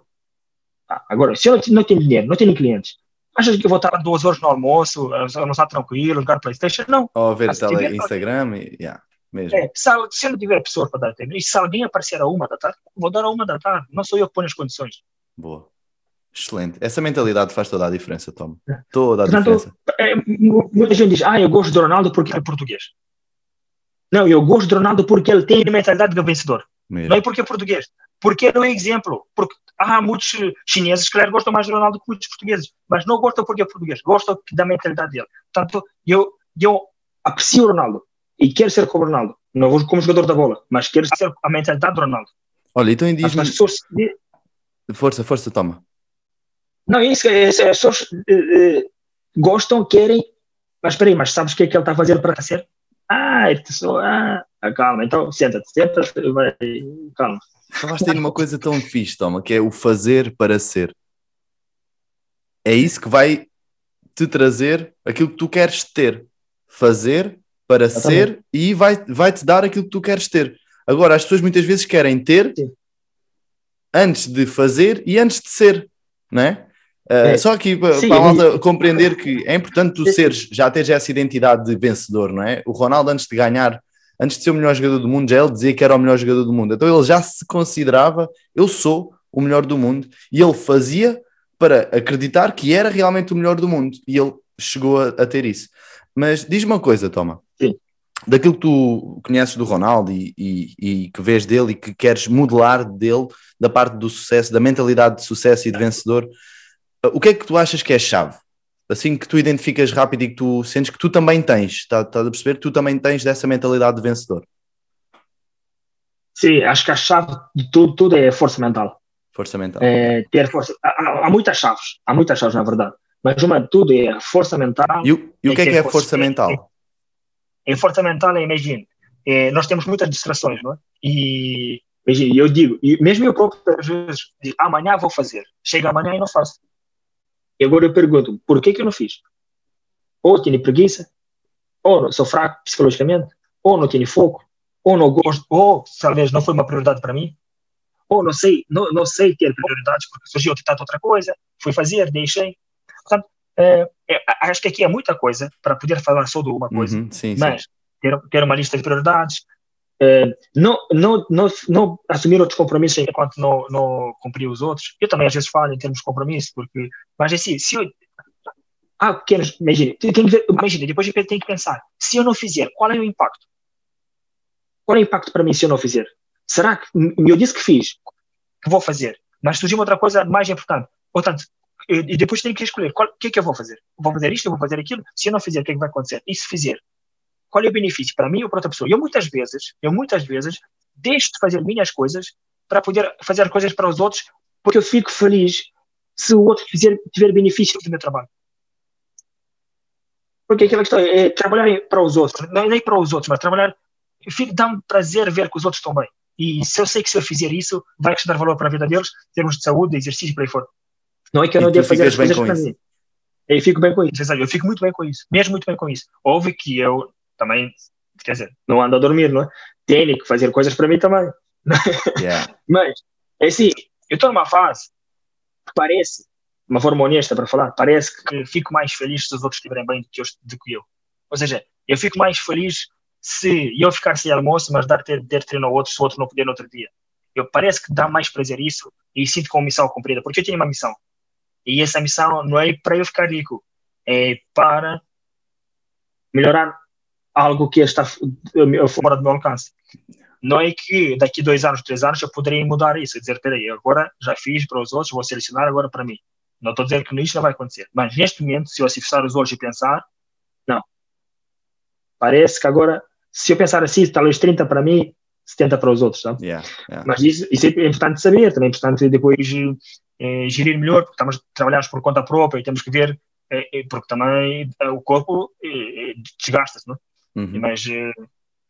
Ah, agora, se eu não, não tenho dinheiro, não tenho clientes, achas que eu vou estar duas horas no almoço, almoçar tranquilo, jogar Playstation? Não. Ou ver tele, Instagram e... Yeah. Mesmo. É, se, se eu não tiver pessoas para dar tempo, e se alguém aparecer a uma da tarde, vou dar a uma da tarde. Não sou eu que ponho as condições. Boa. Excelente. Essa mentalidade faz toda a diferença, Tom. É. Toda a Portanto, diferença. É, muita gente diz, ah, eu gosto do Ronaldo porque ele é português. Não, eu gosto do Ronaldo porque ele tem a mentalidade de vencedor. Mesmo. Não é porque é português. Porque não é exemplo. Porque há muitos chineses que claro, gostam mais do Ronaldo que muitos portugueses. Mas não gostam porque é português. Gostam da mentalidade dele. Portanto, eu, eu aprecio o Ronaldo e quero ser como o Ronaldo. Não vou como jogador da bola, mas quero ser a mentalidade do Ronaldo. Olha, então diz pessoas... Força, força, toma. Não, isso, é, as pessoas uh, gostam, querem, mas espera aí, mas sabes o que é que ele está a fazer para ser? Ah, ele só, ah, calma, então senta-te, senta-te, vai, calma. Falaste aí numa coisa tão fixe, Toma, que é o fazer para ser. É isso que vai te trazer aquilo que tu queres ter. Fazer para ser e vai, vai te dar aquilo que tu queres ter. Agora, as pessoas muitas vezes querem ter Sim. antes de fazer e antes de ser, não é? Uh, é. Só aqui para a malta compreender que é importante tu seres, já teres essa identidade de vencedor, não é? O Ronaldo, antes de ganhar, antes de ser o melhor jogador do mundo, já ele dizia que era o melhor jogador do mundo. Então ele já se considerava, eu sou o melhor do mundo, e ele fazia para acreditar que era realmente o melhor do mundo. E ele chegou a, a ter isso. Mas diz-me uma coisa, Toma. Sim. Daquilo que tu conheces do Ronaldo e, e, e, que vês dele e que queres modelar dele, da parte do sucesso, da mentalidade de sucesso e de vencedor, o que é que tu achas que é chave? Assim que tu identificas rápido e que tu sentes que tu também tens, estás tá a perceber? Tu também tens dessa mentalidade de vencedor. Sim, acho que a chave de tudo, tudo é força mental. Força mental. É, ter força. Há, há, muitas chaves, há muitas chaves na verdade, mas uma de tudo é a força mental. E o, e o que é que é força, força mental? É, é, força mental é, imagine, é, nós temos muitas distrações, não é? E imagine, eu digo, e mesmo eu próprio às vezes digo, amanhã vou fazer, chega amanhã e não faço. E agora eu pergunto, por que que eu não fiz? Ou tenho preguiça, ou sou fraco psicologicamente, ou não tenho foco, ou não gosto, ou talvez não foi uma prioridade para mim, ou não sei, não, não sei ter prioridades porque surgiu tentado outra coisa, fui fazer, deixei. Portanto, é, é, acho que aqui é muita coisa para poder falar só de uma coisa, uhum, sim, mas sim. Ter, ter uma lista de prioridades, é, não, não, não, não assumir outros compromissos enquanto não, não cumprir os outros. Eu também às vezes falo em termos de compromisso, porque, mas assim, se eu, ah, pequenos, imagina, imagina, depois eu tenho que pensar, se eu não fizer, qual é o impacto? Qual é o impacto para mim se eu não fizer? Será que eu disse que fiz, que vou fazer, mas surgiu outra coisa mais importante? Portanto, e depois tenho que escolher o que é que eu vou fazer. Vou fazer isto, eu vou fazer aquilo. Se eu não fizer, o que é que vai acontecer? E se fizer, qual é o benefício para mim ou para outra pessoa? Eu muitas vezes, eu muitas vezes deixo de fazer minhas coisas para poder fazer coisas para os outros, porque eu fico feliz se o outro fizer, tiver benefício do meu trabalho. Porque aquela questão é trabalhar para os outros, não é nem para os outros, mas trabalhar dá-me prazer ver que os outros estão bem. E se eu sei que se eu fizer isso, vai acrescentar valor para a vida deles, em termos de saúde, de exercício e por aí fora. Não é que eu não devo fazer as coisas para mim. Eu fico bem com isso, eu fico muito bem com isso, mesmo muito bem com isso. Óbvio que eu também, quer dizer, não ando a dormir, não é? Tenho que fazer coisas para mim também. Yeah. Mas, é assim, eu estou numa fase que parece, de uma forma honesta para falar, parece que fico mais feliz se os outros estiverem bem do que eu. Do que eu. Ou seja, eu fico mais feliz se eu ficar sem almoço, mas dar ter, ter treino ao outro, se o outro não puder no outro dia. Eu parece que dá mais prazer isso e sinto como missão cumprida, porque eu tenho uma missão. E essa missão não é para eu ficar rico, é para melhorar algo que está fora do meu alcance. Não é que daqui dois anos, três anos, eu poderia mudar isso, dizer, peraí, agora já fiz para os outros, vou selecionar agora para mim. Não estou a dizer que isso não vai acontecer. Mas neste momento, se eu fechar os olhos e pensar, não. Parece que agora se eu pensar assim, talvez 30 para mim, 70 para os outros, sabe? Yeah, yeah. Mas isso, isso, é importante saber, também é importante depois eh, gerir melhor, porque estamos, trabalhamos por conta própria e temos que ver, eh, porque também eh, o corpo eh, desgasta-se, não é? Uhum. Mas, eh,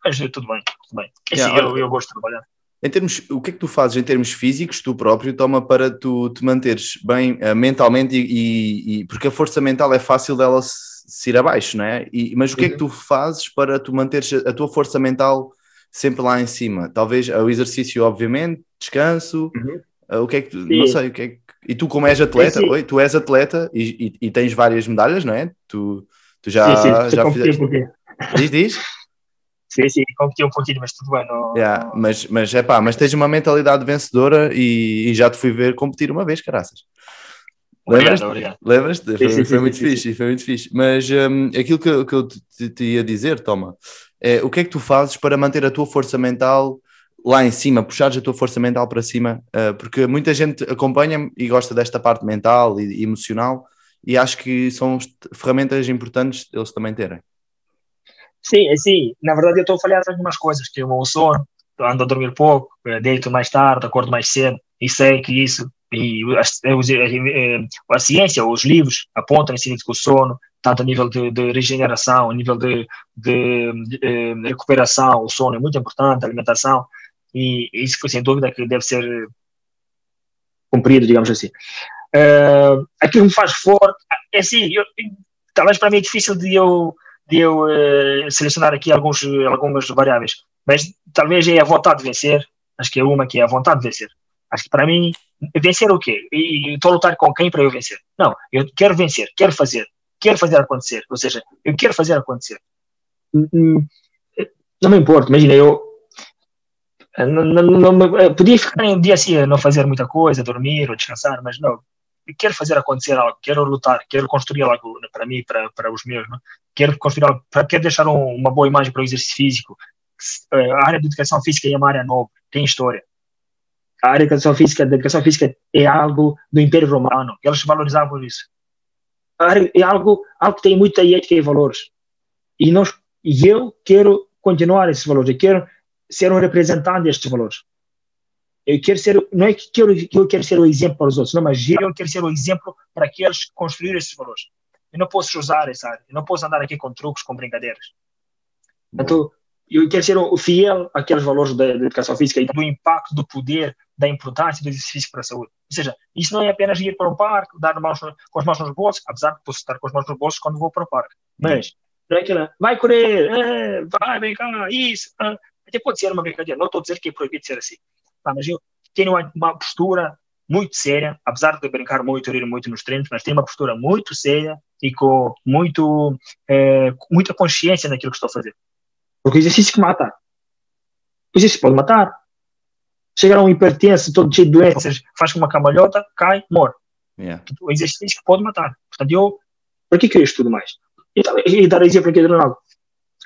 mas tudo bem, tudo bem. É yeah, assim, eu, eu gosto de trabalhar. Em termos, o que é que tu fazes em termos físicos, tu próprio, toma para tu te manteres bem uh, mentalmente e, e, e, porque a força mental é fácil dela se se ir abaixo, não é? E, mas o que é que uhum. tu fazes para tu manteres a tua força mental sempre lá em cima? Talvez o exercício, obviamente, descanso, uhum. uh, o que é que tu, não sei, o que é que, e tu como és atleta, oi, tu és atleta e, e, e, tens várias medalhas, não é? Tu, tu já, sim, sim, já fizeste... Diz, diz? Sim, sim, competi um pouquinho, mas tudo bem. Não, yeah. Mas, mas, é pá, mas tens uma mentalidade vencedora e, e já te fui ver competir uma vez, caraças. Lembras-te? Lembras foi, sim, sim, foi muito fixe, foi muito fixe. Mas um, aquilo que, que eu te, te, ia dizer, Toma, é o que é que tu fazes para manter a tua força mental lá em cima, puxares a tua força mental para cima? Uh, porque muita gente acompanha-me e gosta desta parte mental e, e emocional e acho que são ferramentas importantes eles também terem. Sim, é sim. Na verdade, eu estou a falhar algumas coisas, que o sono, ando a dormir pouco, eh, deito mais tarde, acordo mais cedo, e sei que isso e a, a, a, ciência, os livros apontam nesse que o sono, tanto a nível de, de regeneração, a nível de, de, de, eh, recuperação, o sono é muito importante, a alimentação, e isso sem dúvida que deve ser cumprido, digamos assim. Uh, aquilo me faz forte, é assim, eu, talvez para mim é difícil de eu, de eu uh, selecionar aqui alguns, algumas variáveis, mas talvez é a vontade de vencer, acho que é uma que é a vontade de vencer. Acho que para mim vencer o quê? E estou a lutar com quem para eu vencer? Não, eu quero vencer, quero fazer, quero fazer acontecer. Ou seja, eu quero fazer acontecer. Hum, hum, não me importa, imagina, eu não, não, não, podia ficar um dia assim a não fazer muita coisa, dormir ou descansar, mas não. Quero fazer acontecer algo, quero lutar, quero construir algo para mim, para, para os meus? É? quero construir algo, quero deixar um, uma boa imagem para o exercício físico. A área de educação física é uma área nova, tem história. A área de educação física, de educação física é algo do Império Romano, eles valorizavam isso. É algo, algo que tem muita ética e valores. E, nós, e eu quero continuar esses valores, eu quero ser um representante destes valores. Eu quero ser, não é que, quero, que eu quero ser o exemplo para os outros, não, mas eu quero ser o exemplo para aqueles construir esses valores. Eu não posso usar essa área, eu não posso andar aqui com truques, com brincadeiras. Então, eu quero ser o fiel àqueles valores da, da, educação física e do impacto, do poder, da importância do exercício para a saúde. Ou seja, isso não é apenas ir para o parque, dar mãos, com as mãos nos bolsos, apesar de posso estar com as mãos nos bolsos quando vou para o parque. Mas, não é aquela, vai correr, é, vai, vem cá, isso. Ah. Até pode ser uma brincadeira, não estou a dizer que é proibido ser assim. Tá, mas eu tenho uma, uma, postura muito séria, apesar de brincar muito, rir muito nos treinos, mas tenho uma postura muito séria e com muito, é, muita consciência naquilo que estou a fazer. Porque o exercício que mata. O exercício pode matar. Chegar a um hipertenso, todo cheio de doenças, faz com uma camalhota, cai, morre. Yeah. O exercício que pode matar. Portanto, eu, para que eu estudo mais? Então, e dar exemplo aqui do Ronaldo.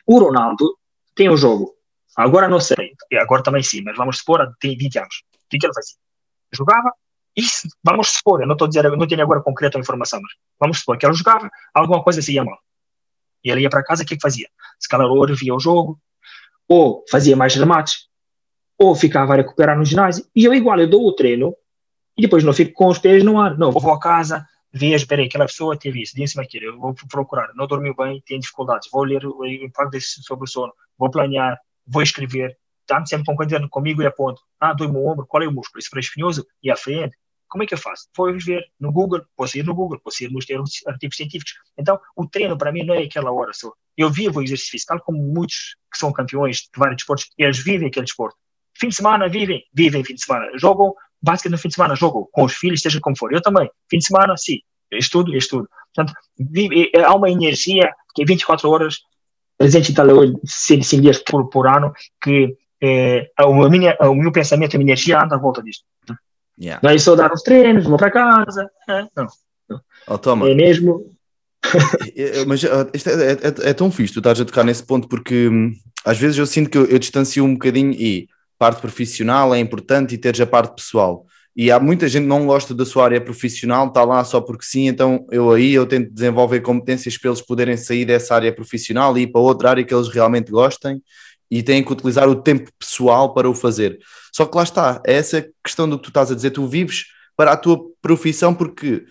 O Ronaldo tem um jogo Agora não sei, agora também sim, mas vamos supor, tem 20 anos. O que, que ele fazia? Jogava, isso, vamos supor, eu não estou a dizer, não tenho agora concreta informação, mas vamos supor que ele jogava, alguma coisa se ia mal. E ele ia para casa, o que, que fazia? Se calhar ou revia o jogo, ou fazia mais remates, ou ficava a recuperar no ginásio. E eu igual, eu dou o treino e depois não fico com os pés no ar. Não, vou a casa, vejo, peraí, aquela pessoa teve isso, disse-me aquilo, eu vou procurar, não dormiu bem, tem dificuldades, vou ler o impacto sobre o sono, vou planear, vou escrever, está sempre coisa comigo e aponto, ah, dói-me o ombro, qual é o músculo? Esse espinhoso e à frente. Como é que eu faço? Vou ver no Google, posso ir no Google, posso ir nos artigos científicos. Então, o treino para mim não é aquela hora só. Eu vivo o exercício físico, como muitos que são campeões de vários esportes, eles vivem aquele esporte. Fim de semana vivem, vivem fim de semana. Jogam, basquete no fim de semana, jogam com os filhos, seja como for. Eu também. Fim de semana, sim. Estudo, estudo. Portanto, vive, há uma energia que é 24 horas 305 dias por, por ano, que é, a minha, o meu pensamento, a minha energia anda à volta disto. Yeah. Não é só dar os treinos, vou para casa. É, não. Oh, toma. É mesmo. Mas isto é, é, é, tão fixe, tu estás a tocar nesse ponto, porque hum, às vezes eu sinto que eu, eu distancio um bocadinho e parte profissional é importante e teres a parte pessoal e há muita gente que não gosta da sua área profissional, está lá só porque sim, então eu aí eu tento desenvolver competências para eles poderem sair dessa área profissional e ir para outra área que eles realmente gostem e têm que utilizar o tempo pessoal para o fazer. Só que lá está, é essa questão do que tu estás a dizer, tu vives para a tua profissão porque,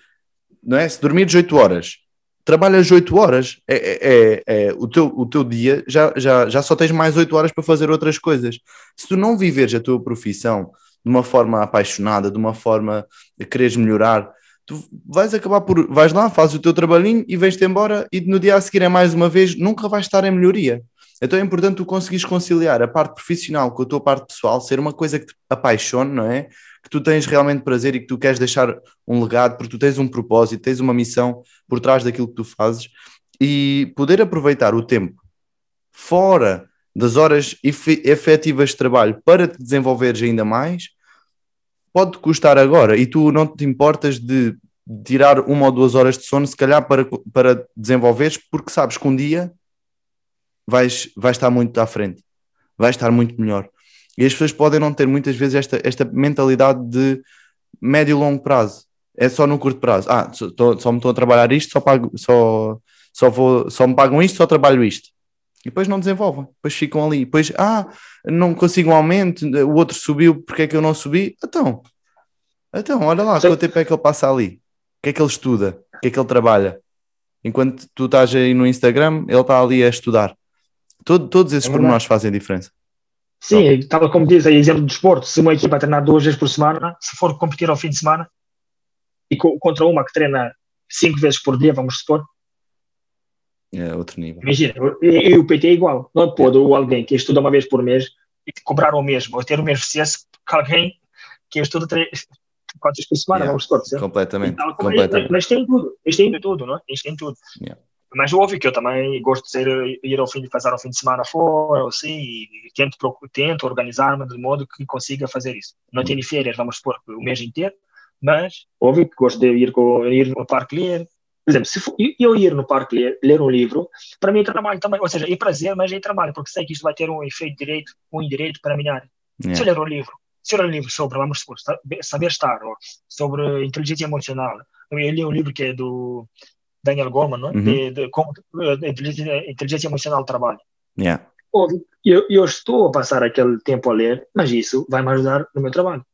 não é? Se dormires 8 horas, trabalhas 8 horas, é, é, é, é, o, teu, o teu dia já, já, já só tens mais 8 horas para fazer outras coisas. Se tu não viveres a tua profissão de uma forma apaixonada, de uma forma a quereres melhorar, tu vais acabar por. vais lá, fazes o teu trabalhinho e vais-te embora, e no dia a seguir é mais uma vez, nunca vais estar em melhoria. Então é importante tu conseguires conciliar a parte profissional com a tua parte pessoal, ser uma coisa que te apaixone, não é? Que tu tens realmente prazer e que tu queres deixar um legado, porque tu tens um propósito, tens uma missão por trás daquilo que tu fazes e poder aproveitar o tempo fora das horas efetivas de trabalho para te desenvolveres ainda mais, pode custar agora e tu não te importas de tirar uma ou duas horas de sono, se calhar para, para desenvolveres, porque sabes que um dia vais, vais estar muito à frente, vais estar muito melhor. E as pessoas podem não ter muitas vezes esta, esta mentalidade de médio e longo prazo. É só no curto prazo. Ah, só, só me estou a trabalhar isto, só, pago, só, só, vou, só me pagam isto, só trabalho isto. E depois não desenvolvem, depois ficam ali. Depois, ah, não consigo um aumento, o outro subiu, porque é que eu não subi? Então, então olha lá, Sim. quanto tempo é que ele passa ali? O que é que ele estuda? O que é que ele trabalha? Enquanto tu estás aí no Instagram, ele está ali a estudar. Todo, todos esses é pormenores fazem diferença. Sim, então. tal como diz aí, exemplo do desporto, se uma equipa treinar duas vezes por semana, se for competir ao fim de semana, e contra uma que treina cinco vezes por dia, vamos supor, é outro nível. Imagina, e, o PT é igual. Não pode alguém que estuda uma vez por mês e cobrar o mesmo, ou ter o mesmo sucesso que alguém que estuda três, quatro vezes por semana, yeah. vamos supor. Completamente. Então, completamente. Mas tem tudo, isto tem tudo, não é? Isto tem tudo. Yeah. Mas óbvio que eu também gosto de ser, ir ao fim de fazer ao fim de semana fora, assim, e tento, tento organizar-me de modo que consiga fazer isso. Não tenho férias, vamos supor, o mês inteiro, mas óbvio que gosto de ir, com, ir no parque ler. Por exemplo, se for, eu ir no parque ler, ler um livro, para mim é trabalho também, ou seja, é prazer, mas é trabalho, porque sei que isto vai ter um efeito direito, um indireito para a minha área. Yeah. Se eu ler um livro, se eu ler um livro sobre, vamos supor, saber estar, ou sobre inteligência emocional, eu li um livro que é do Daniel Goleman, não é? Uhum. De, de, de, inteligência, inteligência emocional trabalho. Yeah. Eu, eu estou a passar aquele tempo a ler, mas isso vai me ajudar no meu trabalho.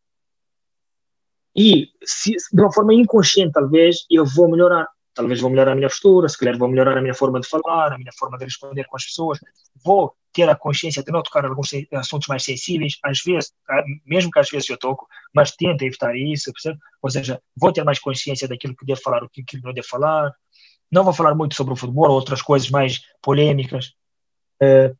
E se, de uma forma inconsciente, talvez, eu vou melhorar. Talvez vou melhorar a minha postura, se calhar vou melhorar a minha forma de falar, a minha forma de responder com as pessoas. Vou ter a consciência de não tocar alguns assuntos mais sensíveis, às vezes, mesmo que às vezes eu toco, mas tento evitar isso, percebe? Ou seja, vou ter mais consciência daquilo que devo falar, o que não devo falar. Não vou falar muito sobre o futebol ou outras coisas mais polêmicas. Uh,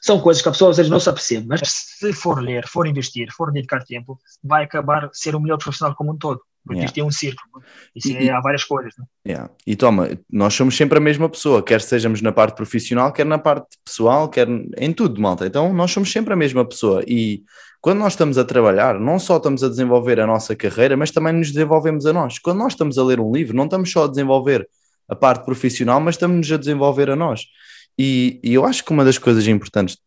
são coisas que a pessoa às vezes não se apercebe, mas se for ler, for investir, for dedicar tempo, vai acabar ser o melhor profissional como um todo. Porque yeah. isto é um círculo. Isso e, é, há várias coisas. Né? Yeah. E toma, nós somos sempre a mesma pessoa, quer sejamos na parte profissional, quer na parte pessoal, quer em tudo, malta. Então nós somos sempre a mesma pessoa. E quando nós estamos a trabalhar, não só estamos a desenvolver a nossa carreira, mas também nos desenvolvemos a nós. Quando nós estamos a ler um livro, não estamos só a desenvolver a parte profissional, mas estamos a desenvolver a nós. E, e eu acho que uma das coisas importantes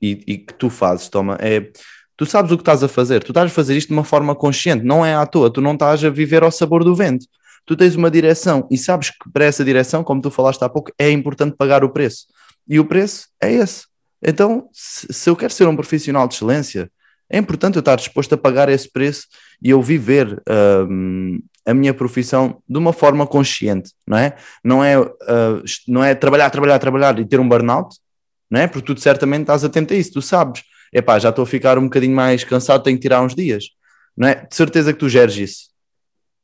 e, e, que tu fazes, Toma, é tu sabes o que estás a fazer, tu estás a fazer isto de uma forma consciente, não é à toa, tu não estás a viver ao sabor do vento. Tu tens uma direção e sabes que para essa direção, como tu falaste há pouco, é importante pagar o preço. E o preço é esse. Então, se, eu quero ser um profissional de excelência, é importante eu estar disposto a pagar esse preço e eu viver um, a minha profissão de uma forma consciente, não é? Não é, uh, não é trabalhar, trabalhar, trabalhar e ter um burnout, não é? Porque tu certamente estás atento a isso, tu sabes, epá, já estou a ficar um bocadinho mais cansado, tenho que tirar uns dias, não é? De certeza que tu geres isso,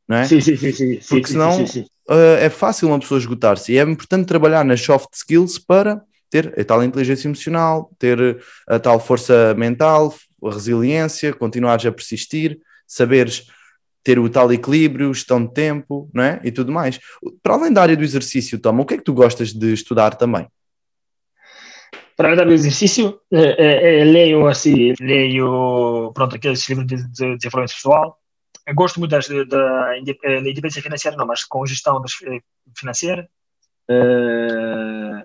não é? Sim, sim, sim. sim Porque sim, senão sim, uh, é fácil uma pessoa esgotar-se e é importante trabalhar nas soft skills para ter a tal inteligência emocional, ter a tal força mental, a resiliência, continuares a persistir, saberes ter o tal equilíbrio, gestão de tempo, não é? E tudo mais. Para além da área do exercício, Tom, o que é que tu gostas de estudar também? Para além da área do exercício, é, é, leio assim, leio, pronto, aqueles livros de, de desenvolvimento pessoal. Eu gosto muito da, da, independência financeira, não, mas com gestão financeira. Uh,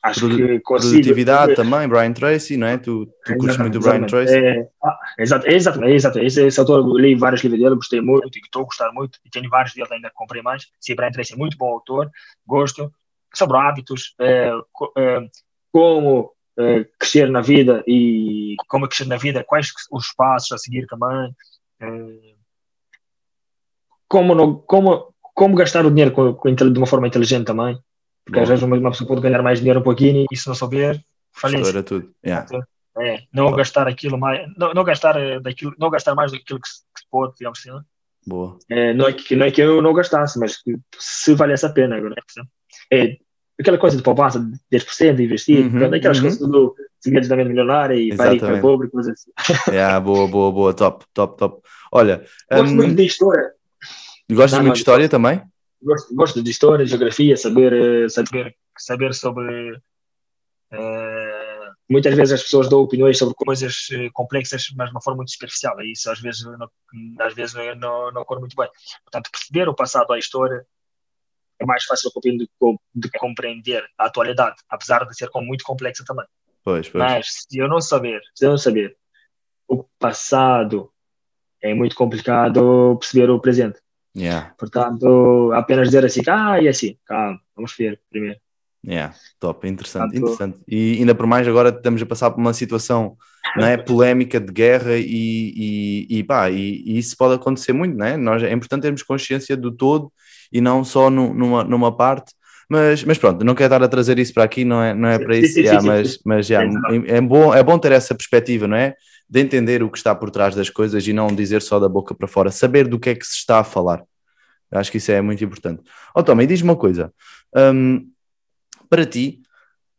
Acho que consigo. Produtividade também, Brian Tracy, não é? Tu, tu curtes muito o Brian Tracy? É, ah, exato, exato, exato. Esse, esse autor, eu li vários livros dele, gostei muito, estou a gostar muito, e tenho vários dele, ainda comprei mais. Sim, Brian Tracy é muito bom autor, gosto. Sobre hábitos, é, é, como é, crescer na vida e como crescer na vida, quais os passos a seguir também. É, como, não, como, como gastar o dinheiro com, com, de uma forma inteligente também. Porque às vezes uma pessoa pode ganhar mais dinheiro um pouquinho e se não souber, falece. Tudo. Yeah. É, não Boa. gastar aquilo mais, não, não, gastar eh, daquilo, não gastar mais do que, que se pode, digamos assim. Não? É? Boa. É, não, é que, não é que eu não gastasse, mas se valesse a pena agora. É aquela coisa de poupança de 10% de investir, uhum, aquelas uhum. coisas do segredos da mente milionária e para rico pobre, coisas assim. Yeah, boa, boa, boa, top, top, top. Olha, gosto um, muito de história. Gostas muito de história também? gosto, gosto de história, geografia, saber, eh, saber, saber sobre. Uh, muitas vezes as pessoas dão opiniões sobre coisas eh, complexas, mas de uma forma muito superficial. E isso às vezes não, às vezes não, não ocorre muito bem. Portanto, perceber o passado, a história, é mais fácil de, de compreender a atualidade, apesar de ser muito complexa também. Pois, pois. Mas se eu não saber, se eu não saber o passado, é muito complicado perceber o presente. Yeah. Portanto, apenas dizer assim, ah, e assim, calma, vamos ver primeiro. Yeah, top, interessante, Portanto, interessante. E ainda por mais agora estamos a passar por uma situação não é, polémica de guerra e, e, e pá, e, e, isso pode acontecer muito, não é? Nós, é importante termos consciência do todo e não só no, numa, numa parte, mas, mas pronto, não quero estar a trazer isso para aqui, não é, não é para isso, yeah, mas, mas yeah, é, é, bom, é bom ter essa perspectiva, não é? de entender o que está por trás das coisas e não dizer só da boca para fora, saber do que é que se está a falar. Acho que isso é muito importante. Ó oh, Tom, e diz-me uma coisa, um, para ti,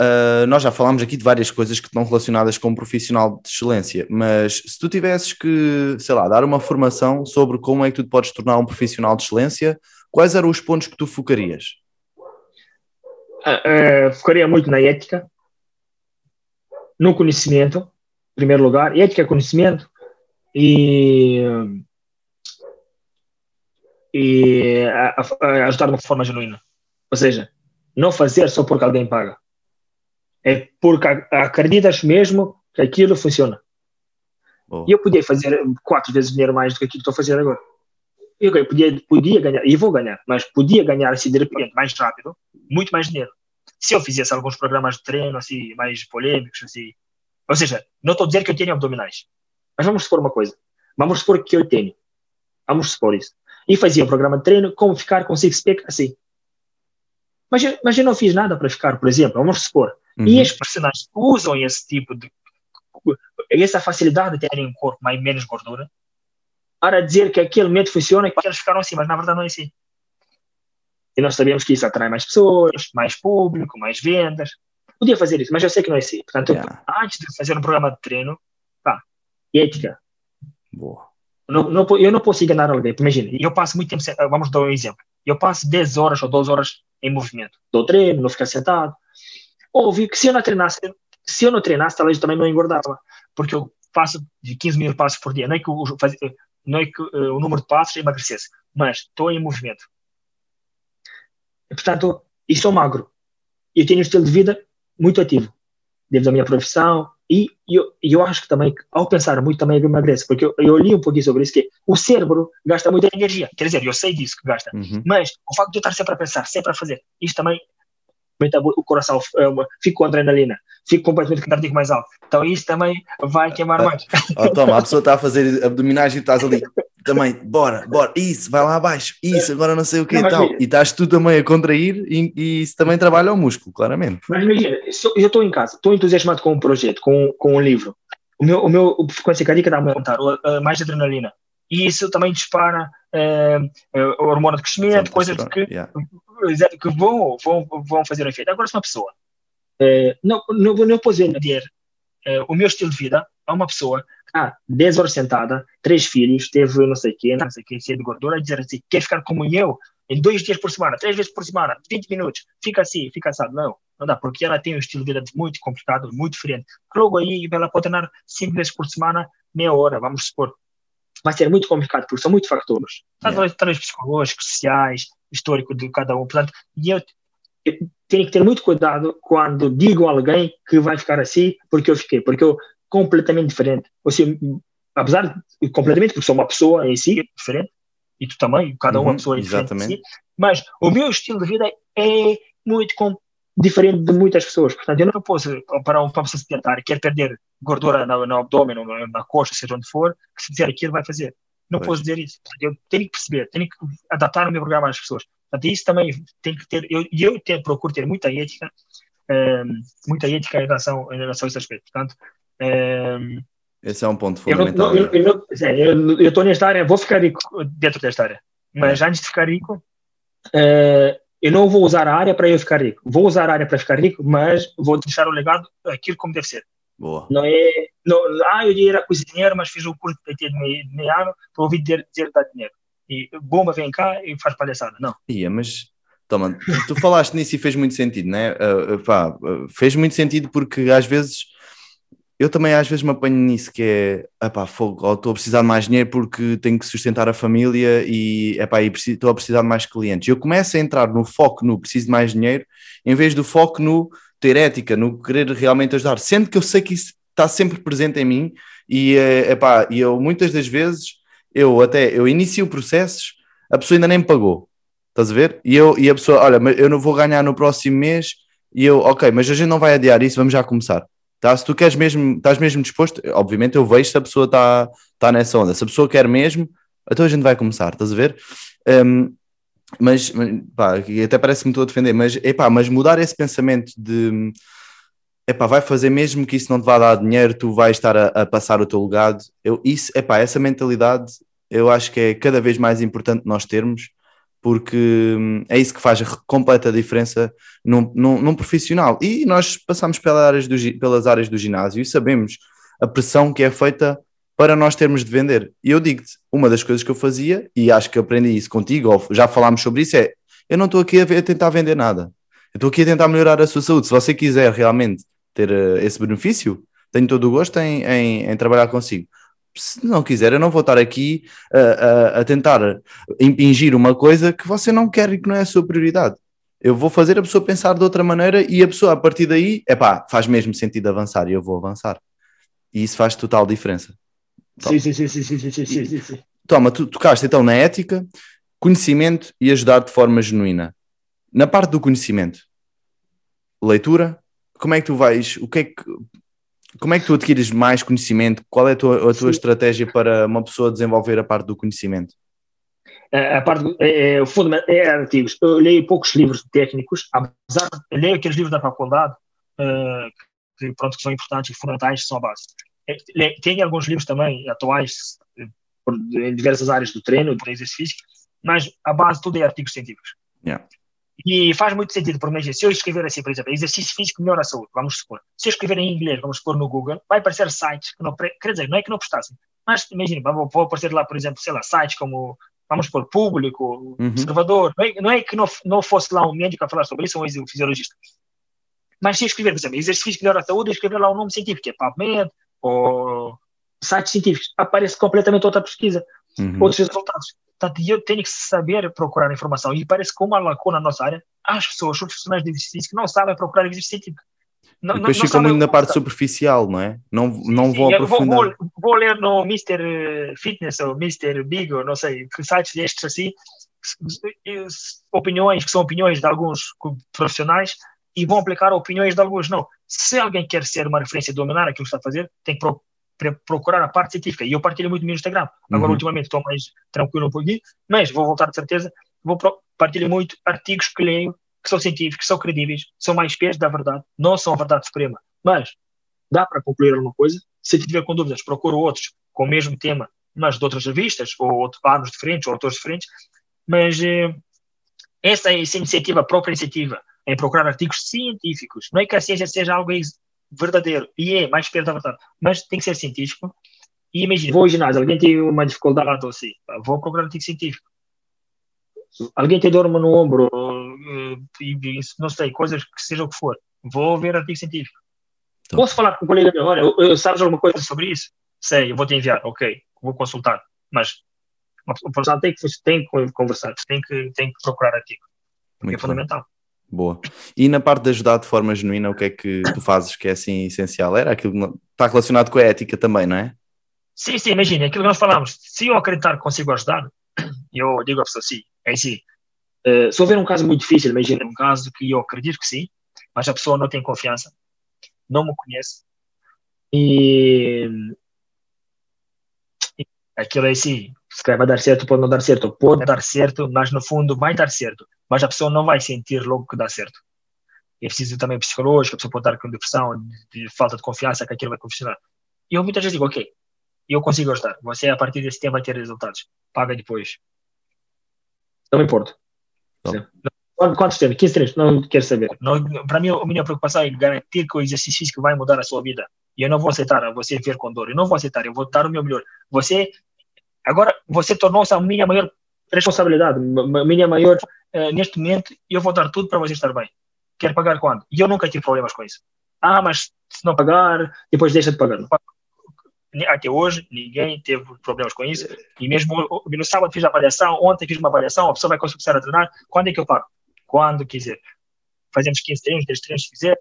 uh, nós já falámos aqui de várias coisas que estão relacionadas com um profissional de excelência, mas se tu tivesses que, sei lá, dar uma formação sobre como é que tu te podes tornar um profissional de excelência, quais eram os pontos que tu focarias? Uh, uh, focaria muito na ética, no conhecimento, primeiro lugar, ética, conhecimento e e a, a ajudar de uma forma genuína. Ou seja, não fazer só porque alguém paga. É porque acreditas mesmo que aquilo funciona. E eu podia fazer quatro vezes dinheiro mais do que aquilo que estou a fazer agora. Eu podia, podia ganhar, e vou ganhar, mas podia ganhar assim de repente mais rápido, muito mais dinheiro. Se eu fizesse alguns programas de treino assim, mais polêmicos, assim. Ou seja, não estou a dizer que eu tenho abdominais, mas vamos supor uma coisa. Vamos supor que eu tenho. Vamos supor isso. E fazia um programa de treino como ficar com six-pack assim. Mas eu, mas eu não fiz nada para ficar, por exemplo, vamos supor. Uhum. E as personagens usam esse tipo de. essa facilidade de terem um corpo mais menos gordura para dizer que aquele método funciona e que eles ficaram assim, mas na verdade não é assim. E nós sabemos que isso atrai mais pessoas, mais público, mais vendas. Podia fazer isso, mas eu sei que não é assim. Portanto, yeah. antes de fazer um programa de treino, pá, ética. Boa. Não, não, eu não posso enganar alguém. Imagina, eu passo muito tempo, vamos dar um exemplo. Eu passo 10 horas ou 12 horas em movimento. Dou treino, não ficar sentado. Ouvi que se eu não treinasse, se eu não treinasse, talvez eu também não engordava. Porque eu faço de 15 mil passos por dia. Não é que, o, não é que uh, o número de passos emagrecesse, mas estou em movimento. E, portanto, e sou magro. Eu tenho um estilo de vida muito ativo, devido à minha profissão, e eu, eu acho que também, ao pensar muito, também emagrece, porque eu, eu li um pouquinho sobre isso, que o cérebro gasta muita energia. Quer dizer, eu sei disso que gasta, uhum. mas o facto de eu estar sempre a pensar, sempre a fazer, isto também o coração, é fico com adrenalina, fico completamente cardíaco mais alto. Então isso também vai queimar mais. Oh, toma, a pessoa está a fazer abdominais e estás ali. Também, bora, bora, isso, vai lá abaixo, isso, agora não sei o que e tal. E estás tu também a contrair e, e, isso também trabalha o músculo, claramente. Mas imagina, eu estou em casa, estou entusiasmado com um projeto, com, com um livro. O meu, o meu a frequência cardíaca está a aumentar, mais adrenalina. E isso também dispara é, o hormônio de crescimento, coisas que, yeah. Que vão, vão, vão fazer efeito. Agora, se uma pessoa é, não, não, não posso vender é, o meu estilo de vida a uma pessoa que ah, 10 horas sentada, três filhos, teve não sei quê, não sei quê, cheio de gordura, dizer assim, quer ficar como eu, em dois dias por semana, três vezes por semana, 20 minutos, fica assim, fica assado. Não, não dá, porque ela tem um estilo de vida muito complicado, muito diferente. Logo aí, ela pode treinar cinco vezes por semana, meia hora, vamos supor. Vai ser muito complicado, porque são muitos fatores. Yeah. Talvez psicológicos, sociais, histórico de cada um. Portanto, e eu, eu tenho que ter muito cuidado quando digo a alguém que vai ficar assim, porque eu fiquei, porque eu completamente diferente. Ou seja, apesar de completamente, porque sou uma pessoa em si diferente, e tu também, cada uma uhum, pessoa é diferente exatamente. Si, mas o meu estilo de vida é muito diferente de muitas pessoas. Portanto, eu não posso, para uma pessoa sedentária, quer perder gordura no, no abdômen, ou na coxa, seja onde for, que se dizer aquilo vai fazer. Não pois. posso dizer isso. Portanto, eu tenho que perceber, tenho que adaptar o meu programa às pessoas. Portanto, isso também tem que ter, eu, eu ter, procuro ter muita ética, um, ehm, muita ética em relação, em relação a esse aspecto. Portanto, um, ehm, esse é um ponto fundamental. Eu estou nesta área, vou ficar rico dentro desta área, mas é. antes de ficar rico, uh, eu não vou usar a área para eu ficar rico. Vou usar a área para ficar rico, mas vou deixar o legado aquilo como deve ser. Boa. Não é, não, ah, eu era cozinheiro, mas fiz o curso de PT de meio ano para ouvir dizer, dizer dar dinheiro e bomba vem cá e faz palhaçada. Não. Ia, mas toma, tu, falaste nisso e fez muito sentido, né? Uh, pá, uh, fez muito sentido porque às vezes eu também às vezes me apanho nisso que é epá, fogo, estou a precisar de mais dinheiro porque tenho que sustentar a família e epá, estou a precisar de mais clientes. Eu começo a entrar no foco no preciso de mais dinheiro em vez do foco no ter ética, no querer realmente ajudar, sendo que eu sei que isso está sempre presente em mim e, eh, epá, e eu muitas das vezes eu até eu inicio processos, a pessoa ainda nem me pagou. Estás a ver? E, eu, e a pessoa, olha, eu não vou ganhar no próximo mês, e eu, ok, mas a gente não vai adiar isso, vamos já começar. Tá? Se tu queres mesmo, estás mesmo disposto, obviamente eu vejo se a pessoa está tá nessa onda. Se a pessoa quer mesmo, então a gente vai começar, estás a ver? Um, mas, pá, até parece-me estou a defender, mas, epá, mas mudar esse pensamento de epá, vai fazer mesmo que isso não te vá dar dinheiro, tu vais estar a, a passar o teu legado. Eu, isso, epá, essa mentalidade eu acho que é cada vez mais importante nós termos, porque hum, é isso que faz a completa diferença num, num, num profissional. E nós passamos pelas áreas, do, pelas áreas do ginásio e sabemos a pressão que é feita para nós termos de vender. E eu digo-te, uma das coisas que eu fazia, e acho que aprendi isso contigo, ou já falámos sobre isso, é eu não estou aqui a, a tentar vender nada. Eu estou aqui a tentar melhorar a sua saúde. Se você quiser realmente ter uh, esse benefício, tenho todo o gosto em, em, em, trabalhar consigo. Se não quiser, eu não vou estar aqui a, a, a, tentar impingir uma coisa que você não quer e que não é a sua prioridade. Eu vou fazer a pessoa pensar de outra maneira e a pessoa, a partir daí, é pá, faz mesmo sentido avançar e eu vou avançar. E isso faz total diferença. Sim, sim, sim, sim, sim, sim, sim, sim, sim. Toma, tu tocaste então na ética, conhecimento e ajudar de forma genuína. Na parte do conhecimento, leitura, como é que tu vais, o que é que, como é que tu adquires mais conhecimento? Qual é a tua, a tua estratégia para uma pessoa desenvolver a parte do conhecimento? A, parte é, é, é artigos. Eu leio poucos livros técnicos, apesar de leio aqueles livros da faculdade uh, que, pronto, que são importantes e fundamentais, são a base. É, tem alguns livros também atuais em diversas áreas do treino, do exercício físico, mas a base tudo é artigos científicos. Yeah. E faz muito sentido, por exemplo, se eu escrever assim, por exemplo, exercício físico melhora a saúde, vamos supor. Se eu escrever em inglês, vamos supor no Google, vai aparecer sites que não, quer dizer, não é que não prestassem, mas imagina, vou, aparecer lá, por exemplo, sei lá, sites como, vamos supor, público, uhum. observador, não é, não é que não, não fosse lá um médico a falar sobre isso, ou um fisiologista. Mas se eu escrever, por exemplo, exercício físico melhora a saúde, eu escrever lá o um nome científico, que é PubMed, ou sites científicos, aparece completamente outra pesquisa, uhum. outros resultados. Portanto, eu tenho que saber procurar informação. E parece que uma lacuna na nossa área, as pessoas, os profissionais de exercício, que não sabem procurar exercício científico. Não, depois ficam muito na parte superficial, não é? Não, não sim, vão aprofundar. Vou, vou, vou, ler no Mr. Eh, Fitness ou Mr. Big, ou não sei, que sites destes assim, opiniões que são opiniões de alguns profissionais e vão aplicar opiniões de alguns. Não. Se alguém quer ser uma referência e dominar aquilo que está a fazer, tem que procurar a parte científica. E eu partilho muito no Instagram. Agora, uhum. ultimamente, estou mais tranquilo um pouquinho, mas vou voltar de certeza. Vou partilhar muito artigos que leio, que são científicos, que são credíveis, são mais pés da verdade, não são a verdade suprema. Mas dá para concluir alguma coisa. Se tiver com dúvidas, procuro outros com o mesmo tema, mas de outras revistas, ou outros anos diferentes, ou autores diferentes. Mas eh, essa, essa iniciativa, a própria iniciativa, em procurar artigos científicos, não é que a ciência seja algo verdadeiro, e é mais perto da verdade, mas tem que ser científico. E imagina, vou ao ginásio, alguém tem uma dificuldade ou assim, vou procurar um artigo científico. Alguém tem dor no ombro, e, não sei, coisas que seja o que for, vou ver artigo científico. Então. Posso falar com o colega meu, olha, sabes alguma coisa sobre isso? Sei, eu vou te enviar, ok, vou consultar, mas o profissional tem que, tem que conversar, tem que, tem que procurar artigo, porque Muito é fundamental. Boa. E na parte de ajudar de forma genuína, o que é que tu fazes que é assim essencial? Era aquilo que está relacionado com a ética também, não é? Sim, sim, imagina, aquilo que nós falamos, se eu acreditar que consigo ajudar, eu digo a pessoa sim, é assim. Uh, se houver um caso muito difícil, imagina um caso que eu acredito que sim, mas a pessoa não tem confiança, não me conhece, e, e aquilo é assim, se vai dar certo, pode não dar certo, pode dar certo, mas no fundo vai dar certo, mas a pessoa não vai sentir logo que dá certo. É preciso também psicológico, a pessoa pode estar com depressão, de, de falta de confiança que aquilo vai funcionar. E eu muitas vezes digo, ok, eu consigo ajudar, você a partir desse tempo vai ter resultados, paga depois. Não me importa. Quantos treinos? 15 treinos? Não quero saber. Para mim, a minha preocupação é garantir que o exercício físico vai mudar a sua vida. E eu não vou aceitar você ver com dor. Eu não vou aceitar. Eu vou dar o meu melhor. Você Agora, você tornou-se a minha maior responsabilidade, a minha maior, uh, neste momento, eu vou dar tudo para você estar bem. Quer pagar quando? E eu nunca tive problemas com isso. Ah, mas se não pagar, depois deixa de pagar. Até hoje, ninguém teve problemas com isso. E mesmo no sábado fiz a avaliação, ontem fiz uma avaliação, a pessoa vai começar a treinar. Quando é que eu pago? Quando quiser. Fazemos 15 treinos, 10 treinos se quiser.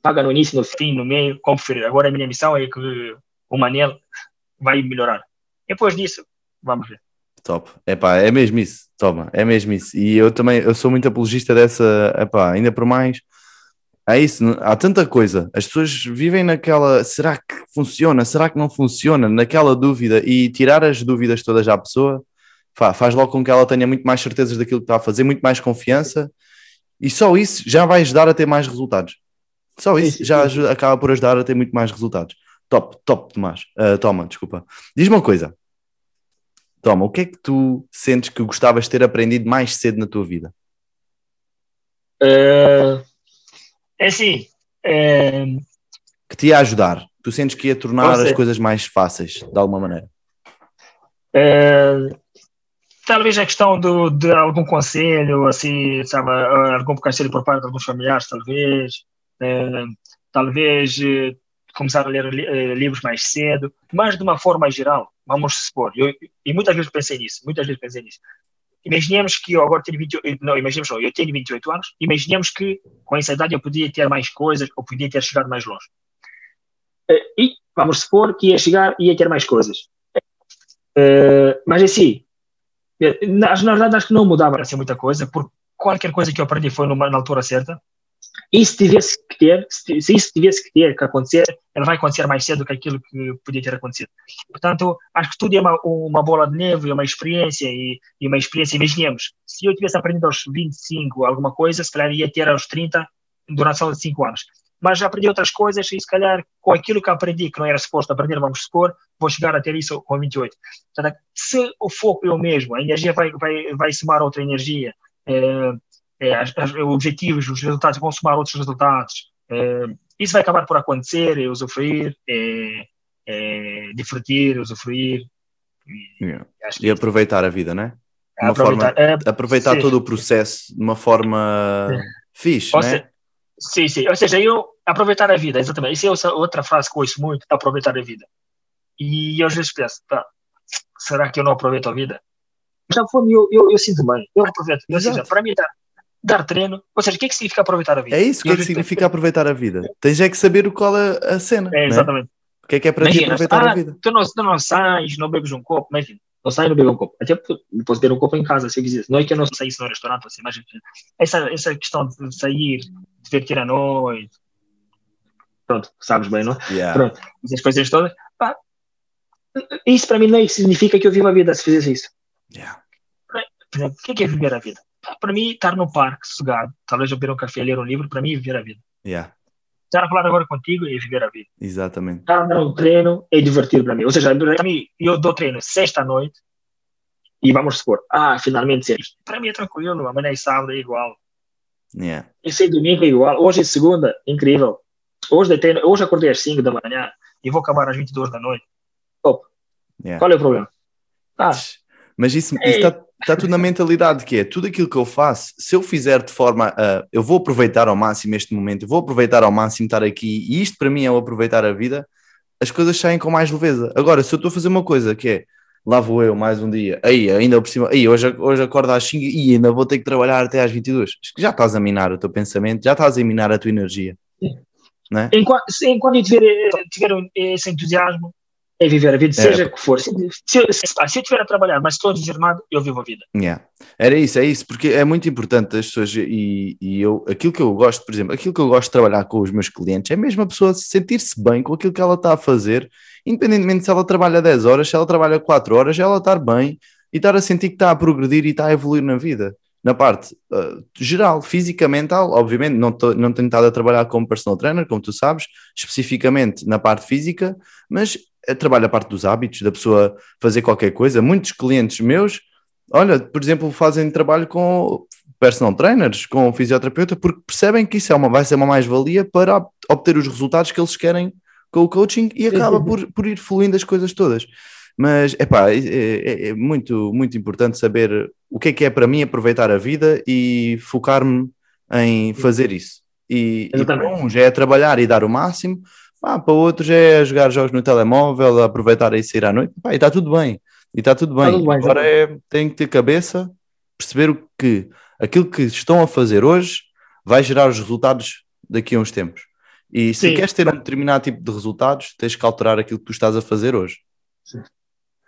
Paga no início, no fim, no meio, como preferir. Agora a minha missão é que o Manel vai melhorar. Depois disso, vamos ver. Top. Epá, é mesmo isso, toma, é mesmo isso. E eu também, eu sou muito apologista dessa, epá, ainda por mais, é isso, há tanta coisa, as pessoas vivem naquela, será que funciona, será que não funciona, naquela dúvida, e tirar as dúvidas todas à pessoa, faz logo com que ela tenha muito mais certezas daquilo que está a fazer, muito mais confiança, e só isso já vai ajudar a ter mais resultados. Só isso já ajuda, acaba por ajudar a ter muito mais resultados. Top, top, Tomás. Uh, toma, desculpa. Diz-me uma coisa. Toma, o que é que tu sentes que gostavas de ter aprendido mais cedo na tua vida? Uh, é assim. É... Que te ia ajudar. Tu sentes que ia tornar as coisas mais fáceis, de alguma maneira? Uh, talvez a questão do, de algum conselho, assim, sabe, algum conselho por parte de alguns familiares, talvez. Uh, talvez começar a ler uh, livros mais cedo, mas de uma forma geral, vamos supor, eu, e muitas vezes pensei nisso, muitas vezes pensei nisso. Imaginemos que eu agora tenho 28, não, imaginemos só, eu tenho 28 anos, imaginemos que com essa idade eu podia ter mais coisas, ou podia ter chegado mais longe. Uh, e vamos supor que ia chegar e ia ter mais coisas. Uh, mas assim, na verdade acho que não mudava assim muita coisa, porque qualquer coisa que eu aprendi foi numa, na altura certa, e se tivesse que ter, se, isso tivesse que ter, que acontecer, ela vai acontecer mais cedo do que aquilo que podia ter acontecido. Portanto, acho que tudo é uma, uma bola de neve, é uma experiência, e, e, uma experiência, imaginemos, se eu tivesse aprendido aos 25 alguma coisa, se calhar ia ter aos 30 durante só 5 anos. Mas já aprendi outras coisas e se calhar com aquilo que aprendi, que não era suposto aprender, vamos supor, vou chegar a ter isso com 28. Portanto, se o foco é o mesmo, a energia vai, vai, vai somar outra energia, é, é, as, as, objetivos, os resultados vão somar outros resultados. É, isso vai acabar por acontecer, é usufruir, é, é divertir, usufruir. E, yeah. e aproveitar a vida, né? Aproveitar, forma, é, aproveitar todo o processo de uma forma fixe, né? Se, sim, sim. Ou seja, eu aproveitar a vida, exatamente. Isso é outra frase que eu ouço muito, aproveitar a vida. E eu às vezes penso, tá, será que eu não aproveito a vida? Já foi, eu, eu, eu sinto bem, eu aproveito. Ou seja, para mim, tá, dar treino. Ou seja, o que é que significa aproveitar a vida? É isso, o que é que significa aproveitar a vida? Tens é que saber qual é a cena. É, exatamente. É? O que é que é para Imagina, ti aproveitar ah, a vida? Tu não, tu não sais, não bebes um copo, mas não sai não bebe um copo. Até posso beber um copo em casa, se eu quiser. Não é que eu não saísse no restaurante, assim, mas essa, essa questão de sair, divertir à noite, pronto, sabes bem, não? Yeah. Pronto, essas coisas todas. Pá, isso para mim não significa que eu vivo a vida se fizesse isso. Yeah. Por exemplo, o que é, é viver a vida? Para mim, estar no parque, sossegado, talvez eu beber um café, ler um livro, para mim é viver a vida. Yeah. Estar a falar agora contigo é viver a vida. Exatamente. Estar no treino é divertir para mim. Ou seja, para mim, eu dou treino sexta noite e vamos supor, ah, finalmente sexta. Para mim é tranquilo, amanhã é sábado é igual. Yeah. E sei domingo é igual. Hoje é segunda, incrível. Hoje, treino, hoje acordei às 5 da manhã e vou acabar às 22 da noite. Top. Yeah. Qual é o problema? Ah, mas isso está tá tudo na mentalidade que é tudo aquilo que eu faço, se eu fizer de forma a eu vou aproveitar ao máximo este momento, eu vou aproveitar ao máximo estar aqui, e isto para mim é o aproveitar a vida, as coisas saem com mais leveza. Agora, se eu estou a fazer uma coisa que é lá vou eu mais um dia, aí ainda por cima, aí hoje, hoje acordo às 5 e ainda vou ter que trabalhar até às 22. Já estás a minar o teu pensamento, já estás a minar a tua energia. Né? Enquanto, enquanto eu tiver, tiver esse entusiasmo, é viver a vida, é. seja o que for. Se, se, se, se, eu estiver a trabalhar, mas estou entusiasmado, eu vivo a vida. Yeah. Era isso, é isso, porque é muito importante as pessoas, e, e eu, aquilo que eu gosto, por exemplo, aquilo que eu gosto de trabalhar com os meus clientes é mesmo a pessoa sentir-se bem com aquilo que ela está a fazer, independentemente se ela trabalha 10 horas, se ela trabalha 4 horas, ela estar bem e estar a sentir que está a progredir e está a evoluir na vida. Na parte uh, geral, física, mental, obviamente, não, tô, não tenho estado a trabalhar como personal trainer, como tu sabes, especificamente na parte física, mas é, trabalho a parte dos hábitos, da pessoa fazer qualquer coisa. Muitos clientes meus, olha, por exemplo, fazem trabalho com personal trainers, com fisioterapeuta, porque percebem que isso é uma, vai ser uma mais-valia para obter os resultados que eles querem com o coaching e acaba por, por ir fluindo as coisas todas. Mas epá, é, é, é muito, muito importante saber o que é que é para mim aproveitar a vida e focar-me em fazer isso. E, e para uns é trabalhar e dar o máximo, ah, para outros é jogar jogos no telemóvel, aproveitar e sair à noite. Pá, e está tudo bem. E está tudo bem. Tá tudo bem Agora é, tem que ter cabeça, perceber o que aquilo que estão a fazer hoje vai gerar os resultados daqui a uns tempos. E se Sim. queres ter um determinado tipo de resultados, tens que alterar aquilo que tu estás a fazer hoje. Sim.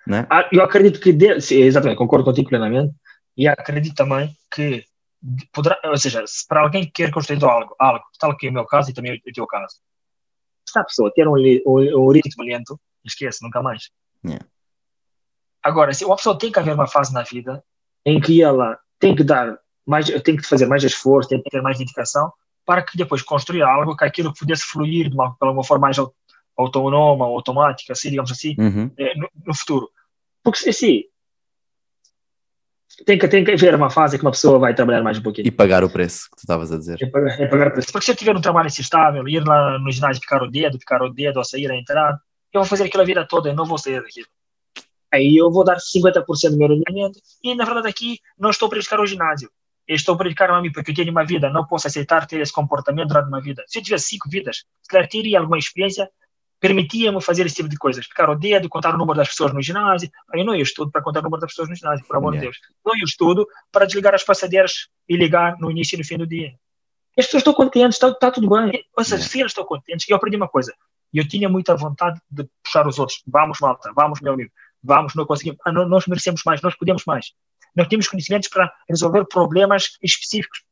Né? Ah, eu acredito que, de... Sim, exatamente, concordo contigo plenamente, e acredito também que poderá, ou seja, se para alguém que quer construir algo, algo, tal que é o meu caso e também é o teu caso, se a pessoa ter um, um, um ritmo lento, esquece, nunca mais. Yeah. Agora, se uma pessoa tem que haver uma fase na vida em que ela tem que dar mais, tem que fazer mais esforço, tem que ter mais dedicação para que depois construir algo que aquilo pudesse fluir de uma, de uma forma mais autonoma, automática, assim, digamos assim, uhum. Eh, no, no, futuro. Porque assim, tem que, tem que haver uma fase que uma pessoa vai trabalhar mais um pouquinho. E pagar o preço que tu estavas a dizer. É pagar, é pagar o preço. Porque se eu tiver um trabalho instável, ir lá no ginásio picar o dedo, picar o dedo, a sair, a entrar, eu vou fazer aquilo a vida toda, eu não vou sair daquilo. Aí eu vou dar 50% do meu rendimento e, na verdade, aqui não estou a prejudicar o ginásio. Eu estou a prejudicar a mim porque eu tenho uma vida, não posso aceitar ter esse comportamento durante uma vida. Se eu tivesse cinco vidas, se calhar teria alguma experiência permitia-me fazer esse tipo de coisas. Ficar o dedo, contar o número das pessoas no ginásio. Eu não estudo para contar o número das pessoas no ginásio, por amor yeah. de Deus. Não eu estudo para desligar as passadeiras e ligar no início e no fim do dia. As pessoas estão contentes, está, está tudo bem. Ou seja, yeah. se elas estão contentes, eu aprendi uma coisa. Eu tinha muita vontade de puxar os outros. Vamos, malta, vamos, meu amigo. Vamos, não conseguimos. Ah, nós merecemos mais, nós podemos mais. Nós temos conhecimentos para resolver problemas específicos.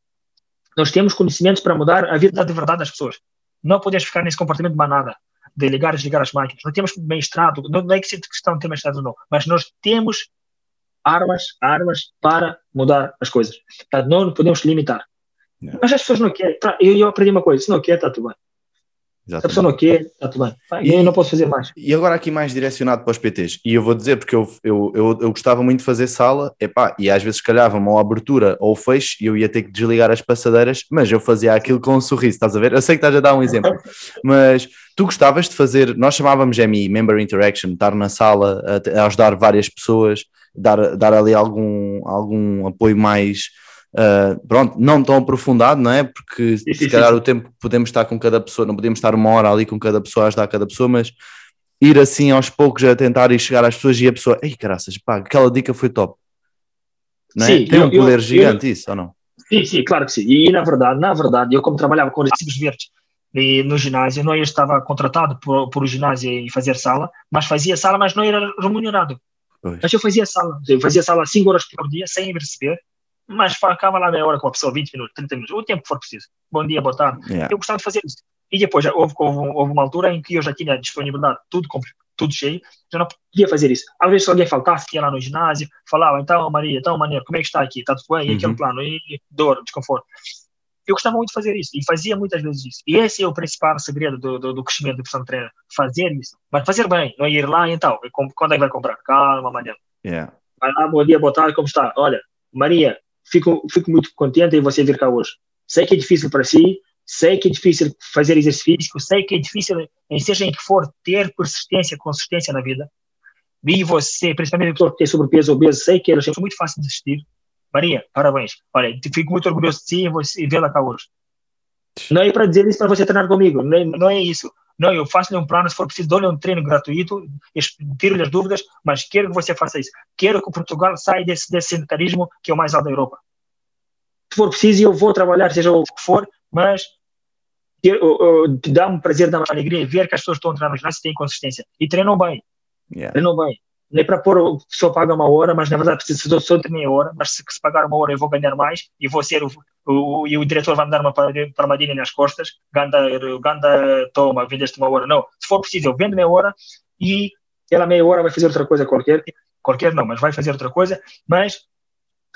Nós temos conhecimentos para mudar a vida de verdade das pessoas. Não podemos ficar nesse comportamento de manada de ligar e desligar as máquinas. Não temos mestrado, não, não é que seja questão de ter mestrado ou não, mas nós temos armas, armas para mudar as coisas. Portanto, não podemos limitar. Não. Mas as pessoas não querem. Eu, eu aprendi uma coisa: se não quer, está tudo bem. A pessoa não quer, está tudo bem. E, eu não posso fazer mais. E agora aqui mais direcionado para os PTs. E eu vou dizer, porque eu, eu, eu, eu gostava muito de fazer sala, epá, e às vezes calhava-me ou a abertura ou o fecho e eu ia ter que desligar as passadeiras, mas eu fazia aquilo com um sorriso, estás a ver? Eu sei que estás a dar um exemplo, mas tu gostavas de fazer, nós chamávamos MI, Member Interaction, estar na sala, a, a ajudar várias pessoas, dar, dar ali algum, algum apoio mais Uh, pronto, não tão aprofundado, não é? Porque sim, se calhar sim. o tempo que podemos estar com cada pessoa, não podemos estar uma hora ali com cada pessoa, a ajudar cada pessoa, mas ir assim aos poucos a tentar ir chegar às pessoas e a pessoa, ei caraças, pá, aquela dica foi top. Não é? Sim, Tem eu, um poder eu, gigante eu, isso, ou não? Sim, sim, claro que sim. E na verdade, na verdade, eu como trabalhava com recibos verdes e no ginásio, não eu estava contratado por, por o ginásio e fazer sala, mas fazia sala, mas não era remunerado. Pois. Mas eu fazia sala, eu fazia sala 5 horas por dia sem receber mas ficava lá meia hora com a pessoa, 20 minutos, 30 minutos, o tempo que for preciso. Bom dia, boa tarde. Yeah. Eu gostava de fazer isso. E depois houve, houve, houve, uma altura em que eu já tinha disponibilidade, tudo, tudo cheio, já não podia fazer isso. Às vezes, se alguém faltasse, ia lá no ginásio, falava, então, Maria, então, Maneiro, como é que está aqui? Está tudo bem? E uhum. aquele plano? E dor, desconforto. Eu gostava muito de fazer isso e fazia muitas vezes isso. E esse é o principal segredo do, do, do crescimento do personal trainer, fazer isso. Mas fazer bem, não ir lá então, quando é que vai comprar? Calma, Maneiro. Yeah. Vai lá, bom dia, boa tarde, como está? Olha, Maria, fico, fico muito contente em você vir cá hoje. Sei que é difícil para si, sei que é difícil fazer exercício físico, sei que é difícil, seja em que for, ter persistência, consistência na vida. E você, principalmente a pessoa que tem sobrepeso obeso, sei que é muito fácil de assistir. Maria, parabéns. Olha, fico muito orgulhoso de si e vê-la cá hoje. Não é para dizer isso para você treinar comigo, não é, não é isso. Não, eu faço-lhe um plano, se for preciso, dou-lhe um treino gratuito, tiro-lhe as dúvidas, mas quero que você faça isso. Quero que Portugal saia desse, desse sedentarismo que é o mais alto da Europa. Se for preciso, eu vou trabalhar, seja o que for, mas dá-me prazer, dá-me alegria ver que as pessoas estão a treinar no ginásio e têm consistência. E treinam bem. Yeah. Treinam bem. É para pôr, pessoa paga uma hora, mas na verdade precisa só de meia hora, mas se, se pagar uma hora eu vou ganhar mais e vou ser o, o, e o diretor vai me dar uma palmadinha nas costas, ganda, ganda toma, vendeste uma hora. Não, se for preciso, eu vendo meia hora e ela meia hora vai fazer outra coisa qualquer, qualquer não, mas vai fazer outra coisa, mas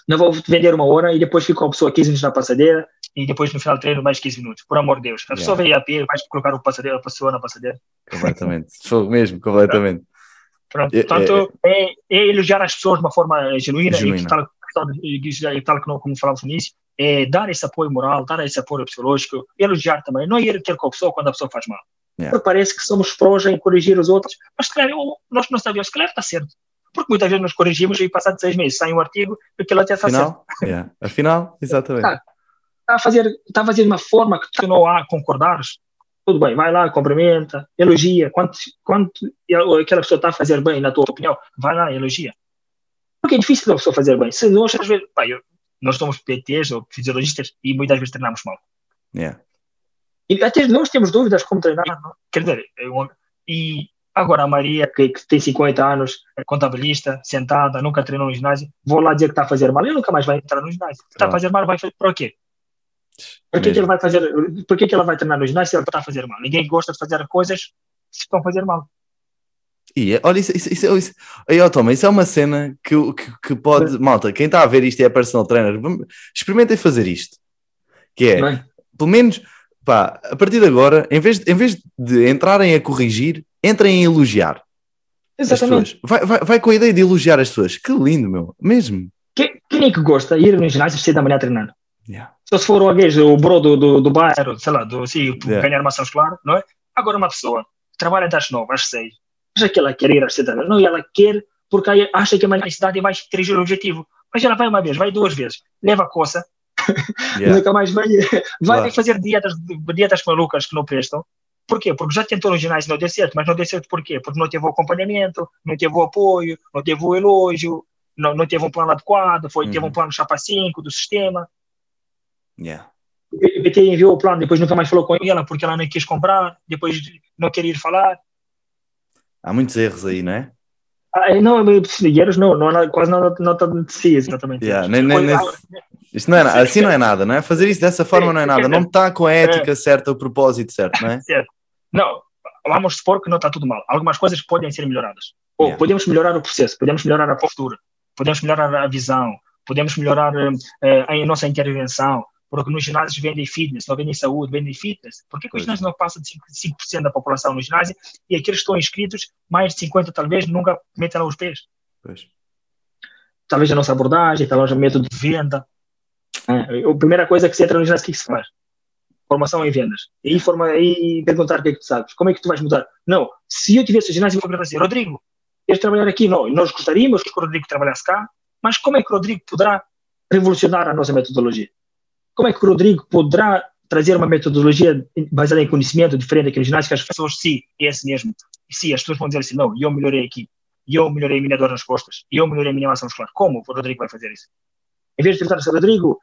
não vou vender uma hora e depois fico com a pessoa 15 minutos na passadeira e depois no final treino mais 15 minutos, por amor de Deus. A pessoa yeah. veio a pé, vai colocar o passadeira, a pessoa na passadeira. Completamente, fogo mesmo, completamente. É, portanto, é, é, é, elogiar as pessoas de uma forma genuína, genuína. e tal, tal, tal, tal como falamos no início, é dar esse apoio moral, dar esse apoio psicológico, elogiar também, não ir ter com a pessoa quando a pessoa faz mal. Yeah. Parece que somos prós em corrigir os outros, mas claro, nós não sabemos, claro está certo. Porque muitas vezes nos corrigimos e passado seis meses sai um artigo e aquilo até está Afinal, certo. Yeah. Afinal, exatamente. Está, está, a fazer, está a fazer de uma forma que tu não há concordares, tudo bem, vai lá, cumprimenta, elogia. Quanto, quanto aquela pessoa está a fazer bem, na tua opinião, vai lá, elogia. Porque é difícil a pessoa fazer bem. Se nós, às vezes, nós somos PTs ou fisiologistas e muitas vezes treinamos mal. Yeah. E até nós temos dúvidas como treinar, não? quer dizer, eu, e agora a Maria, que, que, tem 50 anos, é contabilista, sentada, nunca treinou no ginásio, vou lá dizer que está a fazer mal, ele nunca mais vai entrar no ginásio. Está a fazer mal, vai fazer para o quê? Por que, que ele vai fazer, por que, que ela vai treinar no ginásio se ela está a fazer mal? Ninguém gosta de fazer coisas se estão a fazer mal. E, é, olha, isso, isso, isso, isso, aí, oh, Toma, isso é uma cena que, que, que pode. Malta, quem está a ver isto e é personal trainer, experimentem fazer isto. Que é, Bem. pelo menos, pá, a partir de agora, em vez, de, em vez de entrarem a corrigir, entrem a elogiar. Exatamente. Vai, vai, vai com a ideia de elogiar as pessoas. Que lindo, meu, mesmo. Quem, quem é que gosta de ir no ginásio cedo da manhã treinando? Yeah. Só se for o gajo, o bro do, do, do bairro, sei lá, do, assim, yeah. ganhar maçãs claro, não é? Agora uma pessoa trabalha das nove às seis, acha que ela quer ir às sete da não, e ela quer porque acha que amanhã a cidade vai atingir o objetivo. Mas ela vai uma vez, vai duas vezes, leva a coça, yeah. nunca mais vai, vai claro. fazer dietas, dietas malucas que não prestam, Porquê? Porque já tentou no ginásio e não deu certo, mas não deu certo por quê? Porque não teve o acompanhamento, não teve o apoio, não teve o elogio, não, não teve um plano adequado, foi, uhum. teve um plano chapa 5 do sistema. Yeah. O PT enviou o plano, depois nunca mais falou com ela porque ela não quis comprar, depois não queria ir falar. Há muitos erros aí, não é? Ah, não, erros não, não há quase nada, nada de si, exatamente. Yeah, nem, nem, nem, isto não é, assim não é nada, não é? Fazer isso dessa forma não é nada, não está com a ética certa, o propósito certo, não é? Certo. Não, vamos supor que não está tudo mal. Algumas coisas podem ser melhoradas. Ou yeah. podemos melhorar o processo, podemos melhorar a postura, podemos melhorar a visão, podemos melhorar uh, a nossa intervenção, porque nos ginásios vendem fitness, não vendem saúde, vendem fitness. Por que, que o ginásio não passa de 5%, 5 da população no ginásio e aqueles que estão inscritos, mais de 50 talvez, nunca metem lá os pés? Pois. Talvez a nossa abordagem, talvez o método de venda. É, a primeira coisa que se entra no ginásio, o que, que se faz? Formação em vendas. E, forma, e perguntar o que é que tu sabes. Como é que tu vais mudar? Não, se eu tivesse o ginásio, eu vou perguntar assim, Rodrigo, queres trabalhar aqui? Não, nós gostaríamos que o Rodrigo trabalhasse cá, mas como é que o Rodrigo poderá revolucionar a nossa metodologia? Como é que o Rodrigo poderá trazer uma metodologia baseada em conhecimento diferente no ginásio que as pessoas, sim, é esse mesmo. E sim, as pessoas vão dizer assim, não, eu melhorei aqui, eu melhorei a minha dor nas costas, eu melhorei a minha massa muscular. Como o Rodrigo vai fazer isso? Em vez de tentar assim, Rodrigo,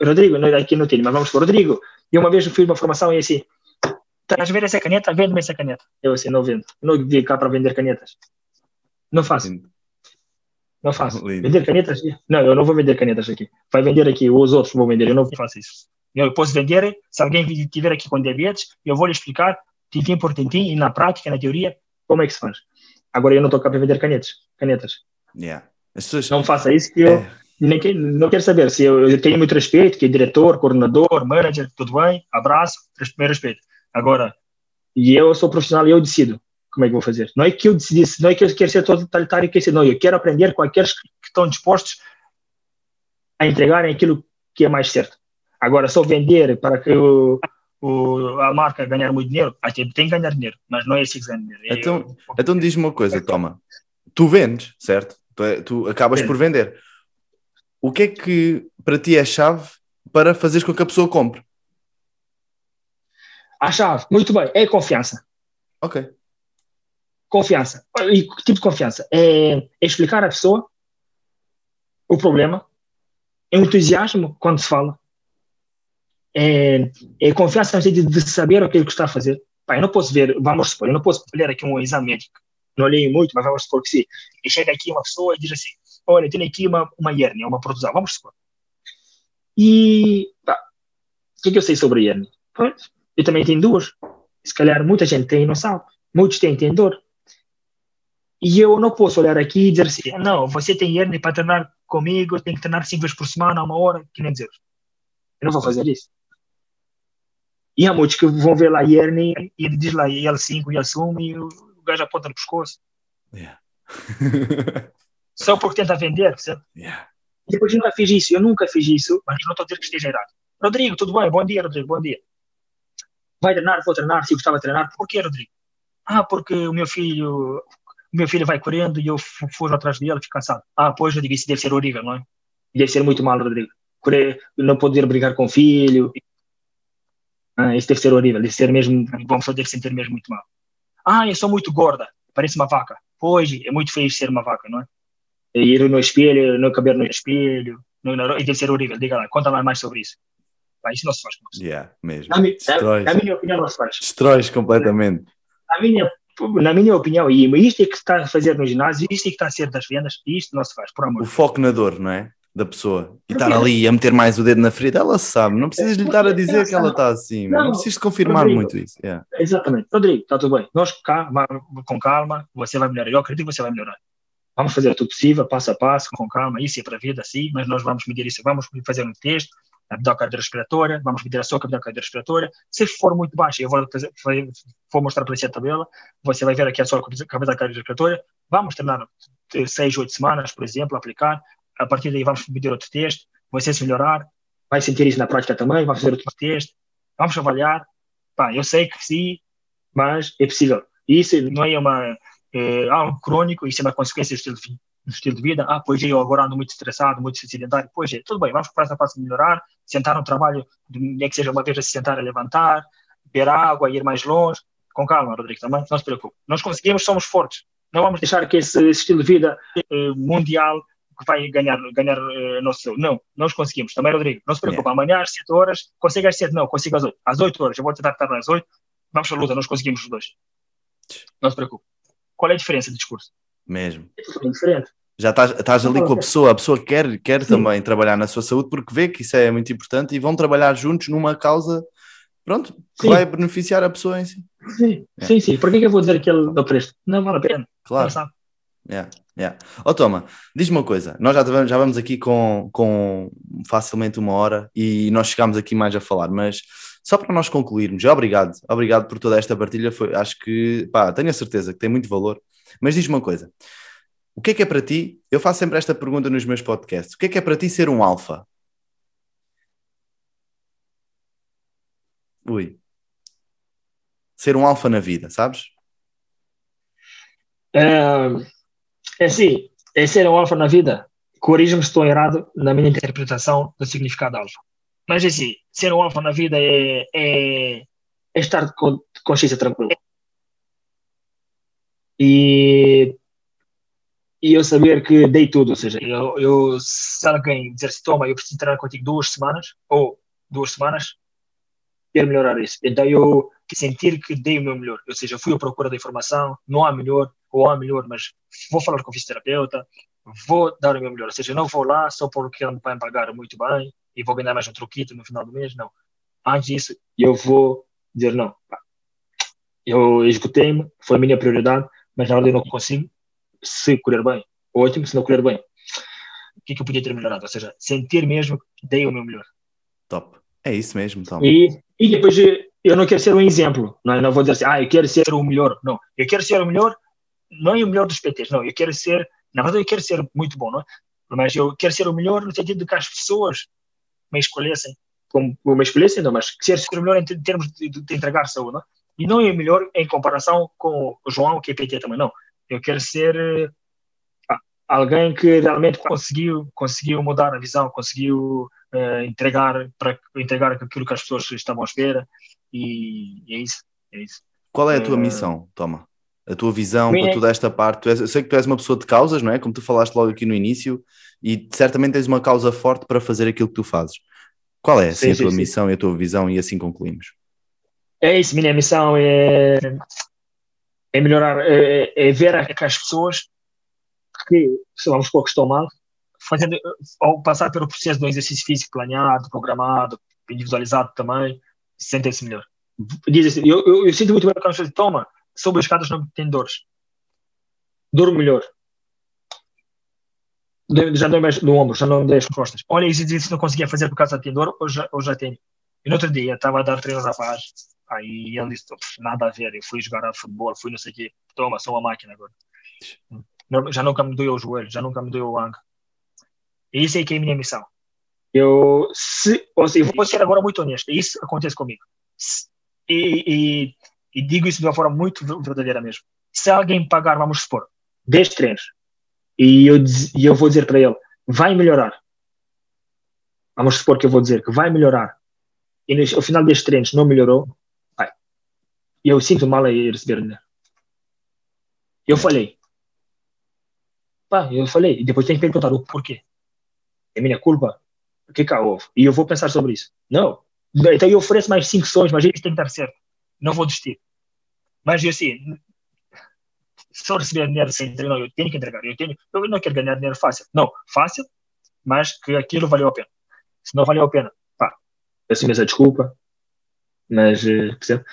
Rodrigo, aqui não tenho, mas vamos para o Rodrigo. E uma vez eu fiz uma formação e assim, estás a ver essa caneta? Vende-me essa caneta. Eu assim, não vendo. Não vim cá para vender canetas. Não faço. Não faço. Lindo. Vender canetas? Não, eu não vou vender canetas aqui. Vai vender aqui, os outros vão vender. Eu não faço isso. Eu posso vender, se alguém estiver aqui com diabetes, eu vou lhe explicar, tintim por tintim, e na prática, na teoria, como é que se faz. Agora eu não estou cá para vender canetas. canetas. Yeah. Pessoas... Não faça isso que eu é. nem que, não quero saber. Se eu, eu, tenho muito respeito, que é diretor, coordenador, manager, tudo bem, abraço, meu respeito. Agora, e eu sou profissional e eu decido como é que vou fazer. Não é que eu decidisse, não é que eu quero ser totalitário, que não, eu quero aprender com aqueles que estão dispostos a entregarem aquilo que é mais certo. Agora, só vender para que o, o, a marca ganhar muito dinheiro, tem que ganhar dinheiro, mas não é assim que ganha dinheiro. É então, eu, então diz-me uma coisa, toma. Tu vendes, certo? Tu, é, tu acabas por vender. O que é que para ti é chave para fazeres com que a pessoa compre? A chave, muito bem, é confiança. Ok. Confiança. E que tipo de confiança? É, é explicar à pessoa o problema, é entusiasmo quando se fala, é, é confiança no sentido de saber o que ele está a fazer. Pá, eu não posso ver, vamos supor, eu não posso ler aqui um exame médico, não leio muito, mas vamos supor que sim. E chega aqui uma pessoa e diz assim: Olha, tenho aqui uma, uma hérnia, uma protusão, vamos supor. E pá, o que, é que eu sei sobre hérnia? Eu também tenho duas. Se calhar muita gente tem e não sabe. Muitos têm, têm dor. E eu não posso olhar aqui e dizer assim, não, você tem hernia para treinar comigo, tem que treinar cinco vezes por semana, uma hora, que nem dizer. Eu não vou fazer isso. E há muitos que vão ver lá hernia e ele diz lá L5, L1 e o gajo aponta no pescoço. Yeah. Só porque tenta vender, certo? Yeah. Depois eu nunca fiz isso, eu nunca fiz isso, mas não estou a dizer que esteja errado. Rodrigo, tudo bem? Bom dia, Rodrigo, bom dia. Vai treinar, vou treinar, se gostava de treinar. Por que, Rodrigo? Ah, porque o meu filho meu filho vai correndo e eu fujo atrás dele, fico cansado. Ah, pois eu digo, isso deve ser horrível, não é? Deve ser muito mal, Rodrigo. Não poder brigar com o filho. Ah, isso deve ser horrível, deve ser mesmo, bom, só deve sentir mesmo muito mal. Ah, eu sou muito gorda, parece uma vaca. Pois, é muito feio ser uma vaca, não é? E ir no espelho, não caber no espelho, não, não, deve ser horrível. Diga lá, conta mais sobre isso. Pá, isso não se faz com isso. Yeah, mesmo. Na, na, na minha opinião, não se faz. Destróis completamente. Na minha na minha opinião, e isto é que está a fazer no ginásio, isto é que está a ser das vendas, isto não se faz, por amor. O foco na dor, não é? Da pessoa. E estar ali a meter mais o dedo na ferida, ela sabe, não precisas lhe estar a dizer que ela está assim, não, não precisas confirmar Rodrigo, muito isso. Yeah. Exatamente. Rodrigo, está tudo bem. Nós cá, com calma, você vai melhorar. Eu acredito que você vai melhorar. Vamos fazer tudo possível, passo a passo, com calma. Isso é para a vida, sim, mas nós vamos medir isso. Vamos fazer um teste, abdômen cardiorrespiratória, vamos medir a sua cavidade cardiorrespiratória. Se for muito baixa, eu vou, vou mostrar para você a tabela, você vai ver aqui a sua cavidade cardiorrespiratória. Vamos treinar seis, oito semanas, por exemplo, aplicar. A partir daí vamos medir outro teste, você se melhorar, vai sentir isso na prática também, vamos fazer outro teste, vamos avaliar. Pá, eu sei que sim, mas é possível. Isso não é uma, é, algo crônico, isso é uma consequência do estilo de vida no estilo de vida. Ah, pois eu agora ando muito estressado, muito sedentário. Pois é, tudo bem, vamos para essa fase de melhorar, sentar no trabalho, nem que seja uma vez a se sentar a levantar, beber água, ir mais longe. Com calma, Rodrigo, também, não se preocupe. Nós conseguimos, somos fortes. Não vamos deixar que esse, estilo de vida eh, mundial vai ganhar, ganhar uh, nosso. Não, nós conseguimos. Também, Rodrigo, não se preocupe. Yeah. Amanhã às 7 horas, consiga às 7, não, consigo às 8. Às 8 horas, eu vou tentar estar às 8. Vamos para a luta, nós conseguimos os dois. Não se preocupe. Qual é a diferença de discurso? Mesmo. É diferente. Já estás, estás ali com a pessoa, a pessoa quer, quer também trabalhar na sua saúde porque vê que isso é muito importante e vão trabalhar juntos numa causa, pronto, que sim. vai beneficiar a pessoa em si. Sim, é. sim, sim. Por que, que eu vou dizer que ele dá preço? Não vale a pena. Claro. Yeah, yeah. Oh, Toma, diz-me uma coisa. Nós já, já vamos aqui com, com facilmente uma hora e nós chegámos aqui mais a falar, mas só para nós concluirmos, obrigado, obrigado por toda esta partilha. Foi, acho que, pá, tenho a certeza que tem muito valor. Mas diz-me uma coisa: o que é que é para ti? Eu faço sempre esta pergunta nos meus podcasts. O que é que é para ti ser um alfa? Ui. Ser um alfa na vida, sabes? É, assim, é ser um alfa na vida. Corrija-me se estou errado na minha interpretação do significado alfa. Mas é assim, ser um alfa na vida é, é, é estar com consciência tranquila. E e eu saber que dei tudo, ou seja, eu, eu se alguém dizer se toma, eu preciso treinar contigo duas semanas, ou duas semanas, quero melhorar isso. Então eu sentir que dei o meu melhor, ou seja, fui à procura da informação, não há melhor, ou há melhor, mas vou falar com o fisioterapeuta, vou dar o meu melhor, ou seja, não vou lá só porque ele vai pagar muito bem e vou ganhar mais um troquito no final do mês, não. Antes disso, eu vou dizer não. Eu esgotei-me, foi a minha prioridade, mas na hora eu não consigo, se correr bem, ótimo, se não correr bem, o que é que eu podia ter melhorado? Ou seja, sentir mesmo que dei o meu melhor. Top. É isso mesmo, Tom. E, e depois eu não quero ser um exemplo, não, é? não vou dizer assim, ah, eu quero ser o melhor. Não, eu quero ser o melhor, não é o melhor dos PTs, não, eu quero ser, na verdade, eu quero ser muito bom, não é? Mas eu quero ser o melhor no sentido de que as pessoas me escolhessem, como me escolhessem, não, mas ser o melhor em termos de, de, entregar saúde, não? É? E não é o melhor em comparação com o João, que é PT também, não. Eu quero ser uh, alguém que realmente conseguiu, conseguiu mudar a visão, conseguiu uh, entregar para entregar aquilo que as pessoas estavam à espera e, e é isso. É isso. Qual é a tua uh, missão, Toma? A tua visão para toda esta parte? És, eu sei que tu és uma pessoa de causas, não é? Como tu falaste logo aqui no início, e certamente tens uma causa forte para fazer aquilo que tu fazes. Qual é assim, sim, a tua sim, missão sim. e a tua visão? E assim concluímos. É isso, minha missão é é melhorar, é, é ver aquelas pessoas que, vamos pouco, estão mal, fazendo, ao passar pelo processo do exercício físico planeado, programado, individualizado também, sentem-se melhor. Diz assim, eu, eu, eu, sinto muito bem quando você toma, sobre as escadas não tem dores. Durmo melhor. Já não mais no ombro, já não das costas. Olha, esse exercício não conseguia fazer por causa de dor, hoje, hoje já tenho. E no outro dia, estava a dar treino rapaz, Aí ele disse, nada a ver, eu fui jogar a futebol, fui não sei o quê, toma, sou uma máquina agora. Já nunca me doeu o joelho, já nunca me doeu o ângulo. Isso é que é a minha missão. Eu, se, ou seja, vou ser agora muito honesto, isso acontece comigo. E, e, e, digo isso de uma forma muito verdadeira mesmo. Se alguém pagar, vamos supor, 10 treinos, e eu, e eu vou dizer para ele, vai melhorar. Vamos supor que eu vou dizer que vai melhorar. E no, final destes treinos não melhorou, e eu sinto mal aí receber dinheiro. Eu falei. Pá, eu falei. E depois tem que perguntar o porquê. É minha culpa? O que houve? E eu vou pensar sobre isso. Não. Então eu ofereço mais cinco sonhos, mas eles têm que dar certo. Não vou desistir. Mas eu assim, se eu receber dinheiro sem treinar, eu tenho que entregar. Eu, tenho, eu não quero ganhar dinheiro fácil. Não, fácil, mas que aquilo valeu a pena. Se não valeu a pena, pá, peço imensa desculpa, mas, uh, percebe?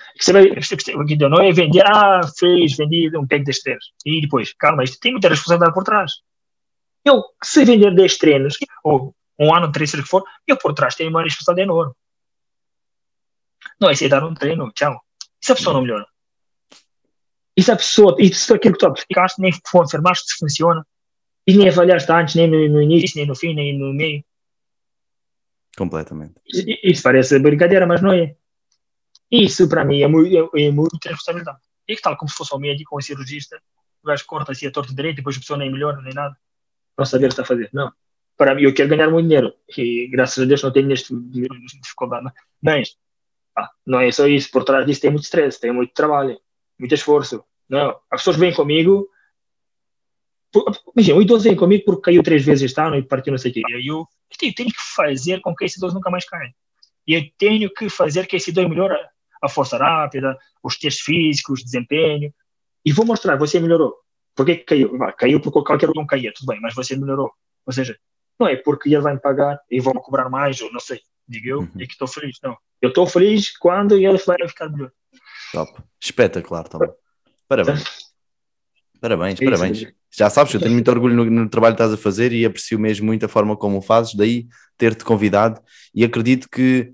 Não é vender, ah, fez, vendi um pack de treinos. E depois, calma, isto tem muita responsabilidade por trás. Eu, se vender 10 treinos, ou um ano, três, que for, eu por trás tenho uma responsabilidade enorme. Não é ser dar um treino, tchau. E se a pessoa não melhora? E se a pessoa, e se aquilo que tu aplicaste, nem confirmaste se funciona, e nem avaliaste antes, nem no, no início, nem no fim, nem no meio. Completamente. Isso parece brincadeira, mas não é. Isso, para mim, é muito, é, é muito responsabilidade. E que tal, como se fosse um médico ou um cirurgista, o gajo corta assim a torta direita, depois a pessoa nem melhora, nem nada. Não saber o que está a fazer. Não. Para mim, eu quero ganhar muito dinheiro. E graças a Deus não tenho neste dificuldade. Mas Ah, não é só isso, por trás disso tem muito stress, tem muito trabalho, muito esforço. Não, as pessoas vêm comigo, imagina, o idoso vem comigo porque caiu três vezes este ano e partiu não sei o quê. E eu, eu tenho que fazer com que esse idoso nunca mais caia. E eu tenho que fazer que esse idoso melhore a força rápida, os testes físicos, desempenho, e vou mostrar, você melhorou. Por que caiu? Vai, caiu porque qualquer um caía, tudo bem, mas você melhorou. Ou seja, não é porque ele vai me pagar e vão cobrar mais, ou não sei, digo eu, uhum. e que estou feliz. Não, eu estou feliz quando ele vai ficar melhor. Top. Espetacular, Tom. Parabéns. Parabéns, é parabéns. Isso, Já sabes, eu tenho muito orgulho no, no, trabalho que estás a fazer e aprecio mesmo muito a forma como o fazes, daí ter-te convidado e acredito que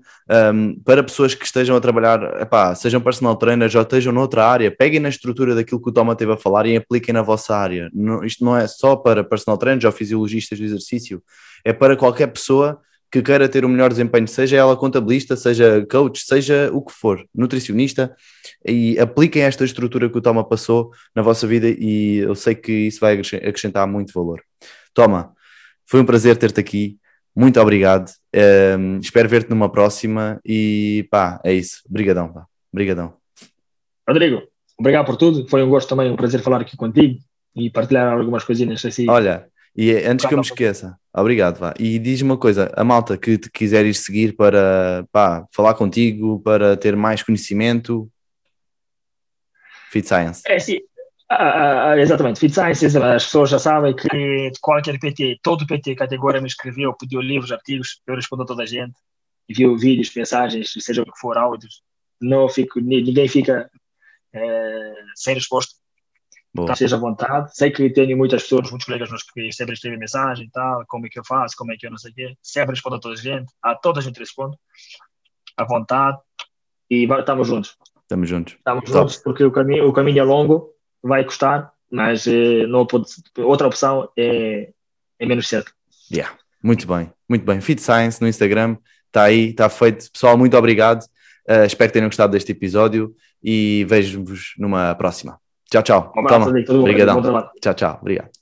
um, para pessoas que estejam a trabalhar, epá, sejam personal trainers ou estejam noutra área, peguem na estrutura daquilo que o Toma teve a falar e apliquem na vossa área. Não, isto não é só para personal trainers ou fisiologistas de exercício, é para qualquer pessoa que queira ter o melhor desempenho, seja ela contabilista, seja coach, seja o que for, nutricionista, e apliquem esta estrutura que o Toma passou na vossa vida e eu sei que isso vai acrescentar muito valor. Toma, foi um prazer ter-te aqui, muito obrigado, um, ehm, espero ver-te numa próxima e pá, é isso, brigadão, pá, brigadão. Rodrigo, obrigado por tudo, foi um gosto também, um prazer falar aqui contigo e partilhar algumas coisinhas assim. Olha, e é, antes que eu me esqueça, obrigado, vá. E diz-me uma coisa: a malta que te quiser ir seguir para pá, falar contigo, para ter mais conhecimento, Fit Science. É sim, ah, ah, exatamente, Fit Science, as pessoas já sabem que qualquer PT, todo PT agora me escreveu, pediu livros, artigos, eu respondo a toda a gente, envio vídeos, mensagens, seja o que for, áudios, não fico, ninguém fica é, sem resposta. Boa. Então, seja à vontade. Sei que tenho muitas pessoas, muitos colegas meus que sempre escrevem mensagem e tal, como é que eu faço, como é que eu não sei o quê. Sempre respondo a toda a gente, a toda a gente respondo, à vontade. E estamos juntos. Estamos juntos. Estamos Top. juntos porque o caminho, o caminho é longo, vai custar, mas eh, não pode, outra opção é, é menos certo. Yeah. Muito bem, muito bem. Fit Science no Instagram, está aí, está feito. Pessoal, muito obrigado. Uh, espero que tenham gostado deste episódio e vejo-vos numa próxima. Tchau, tchau. Um abraço, Toma. Obrigadão. Tchau, tchau. Obrigado.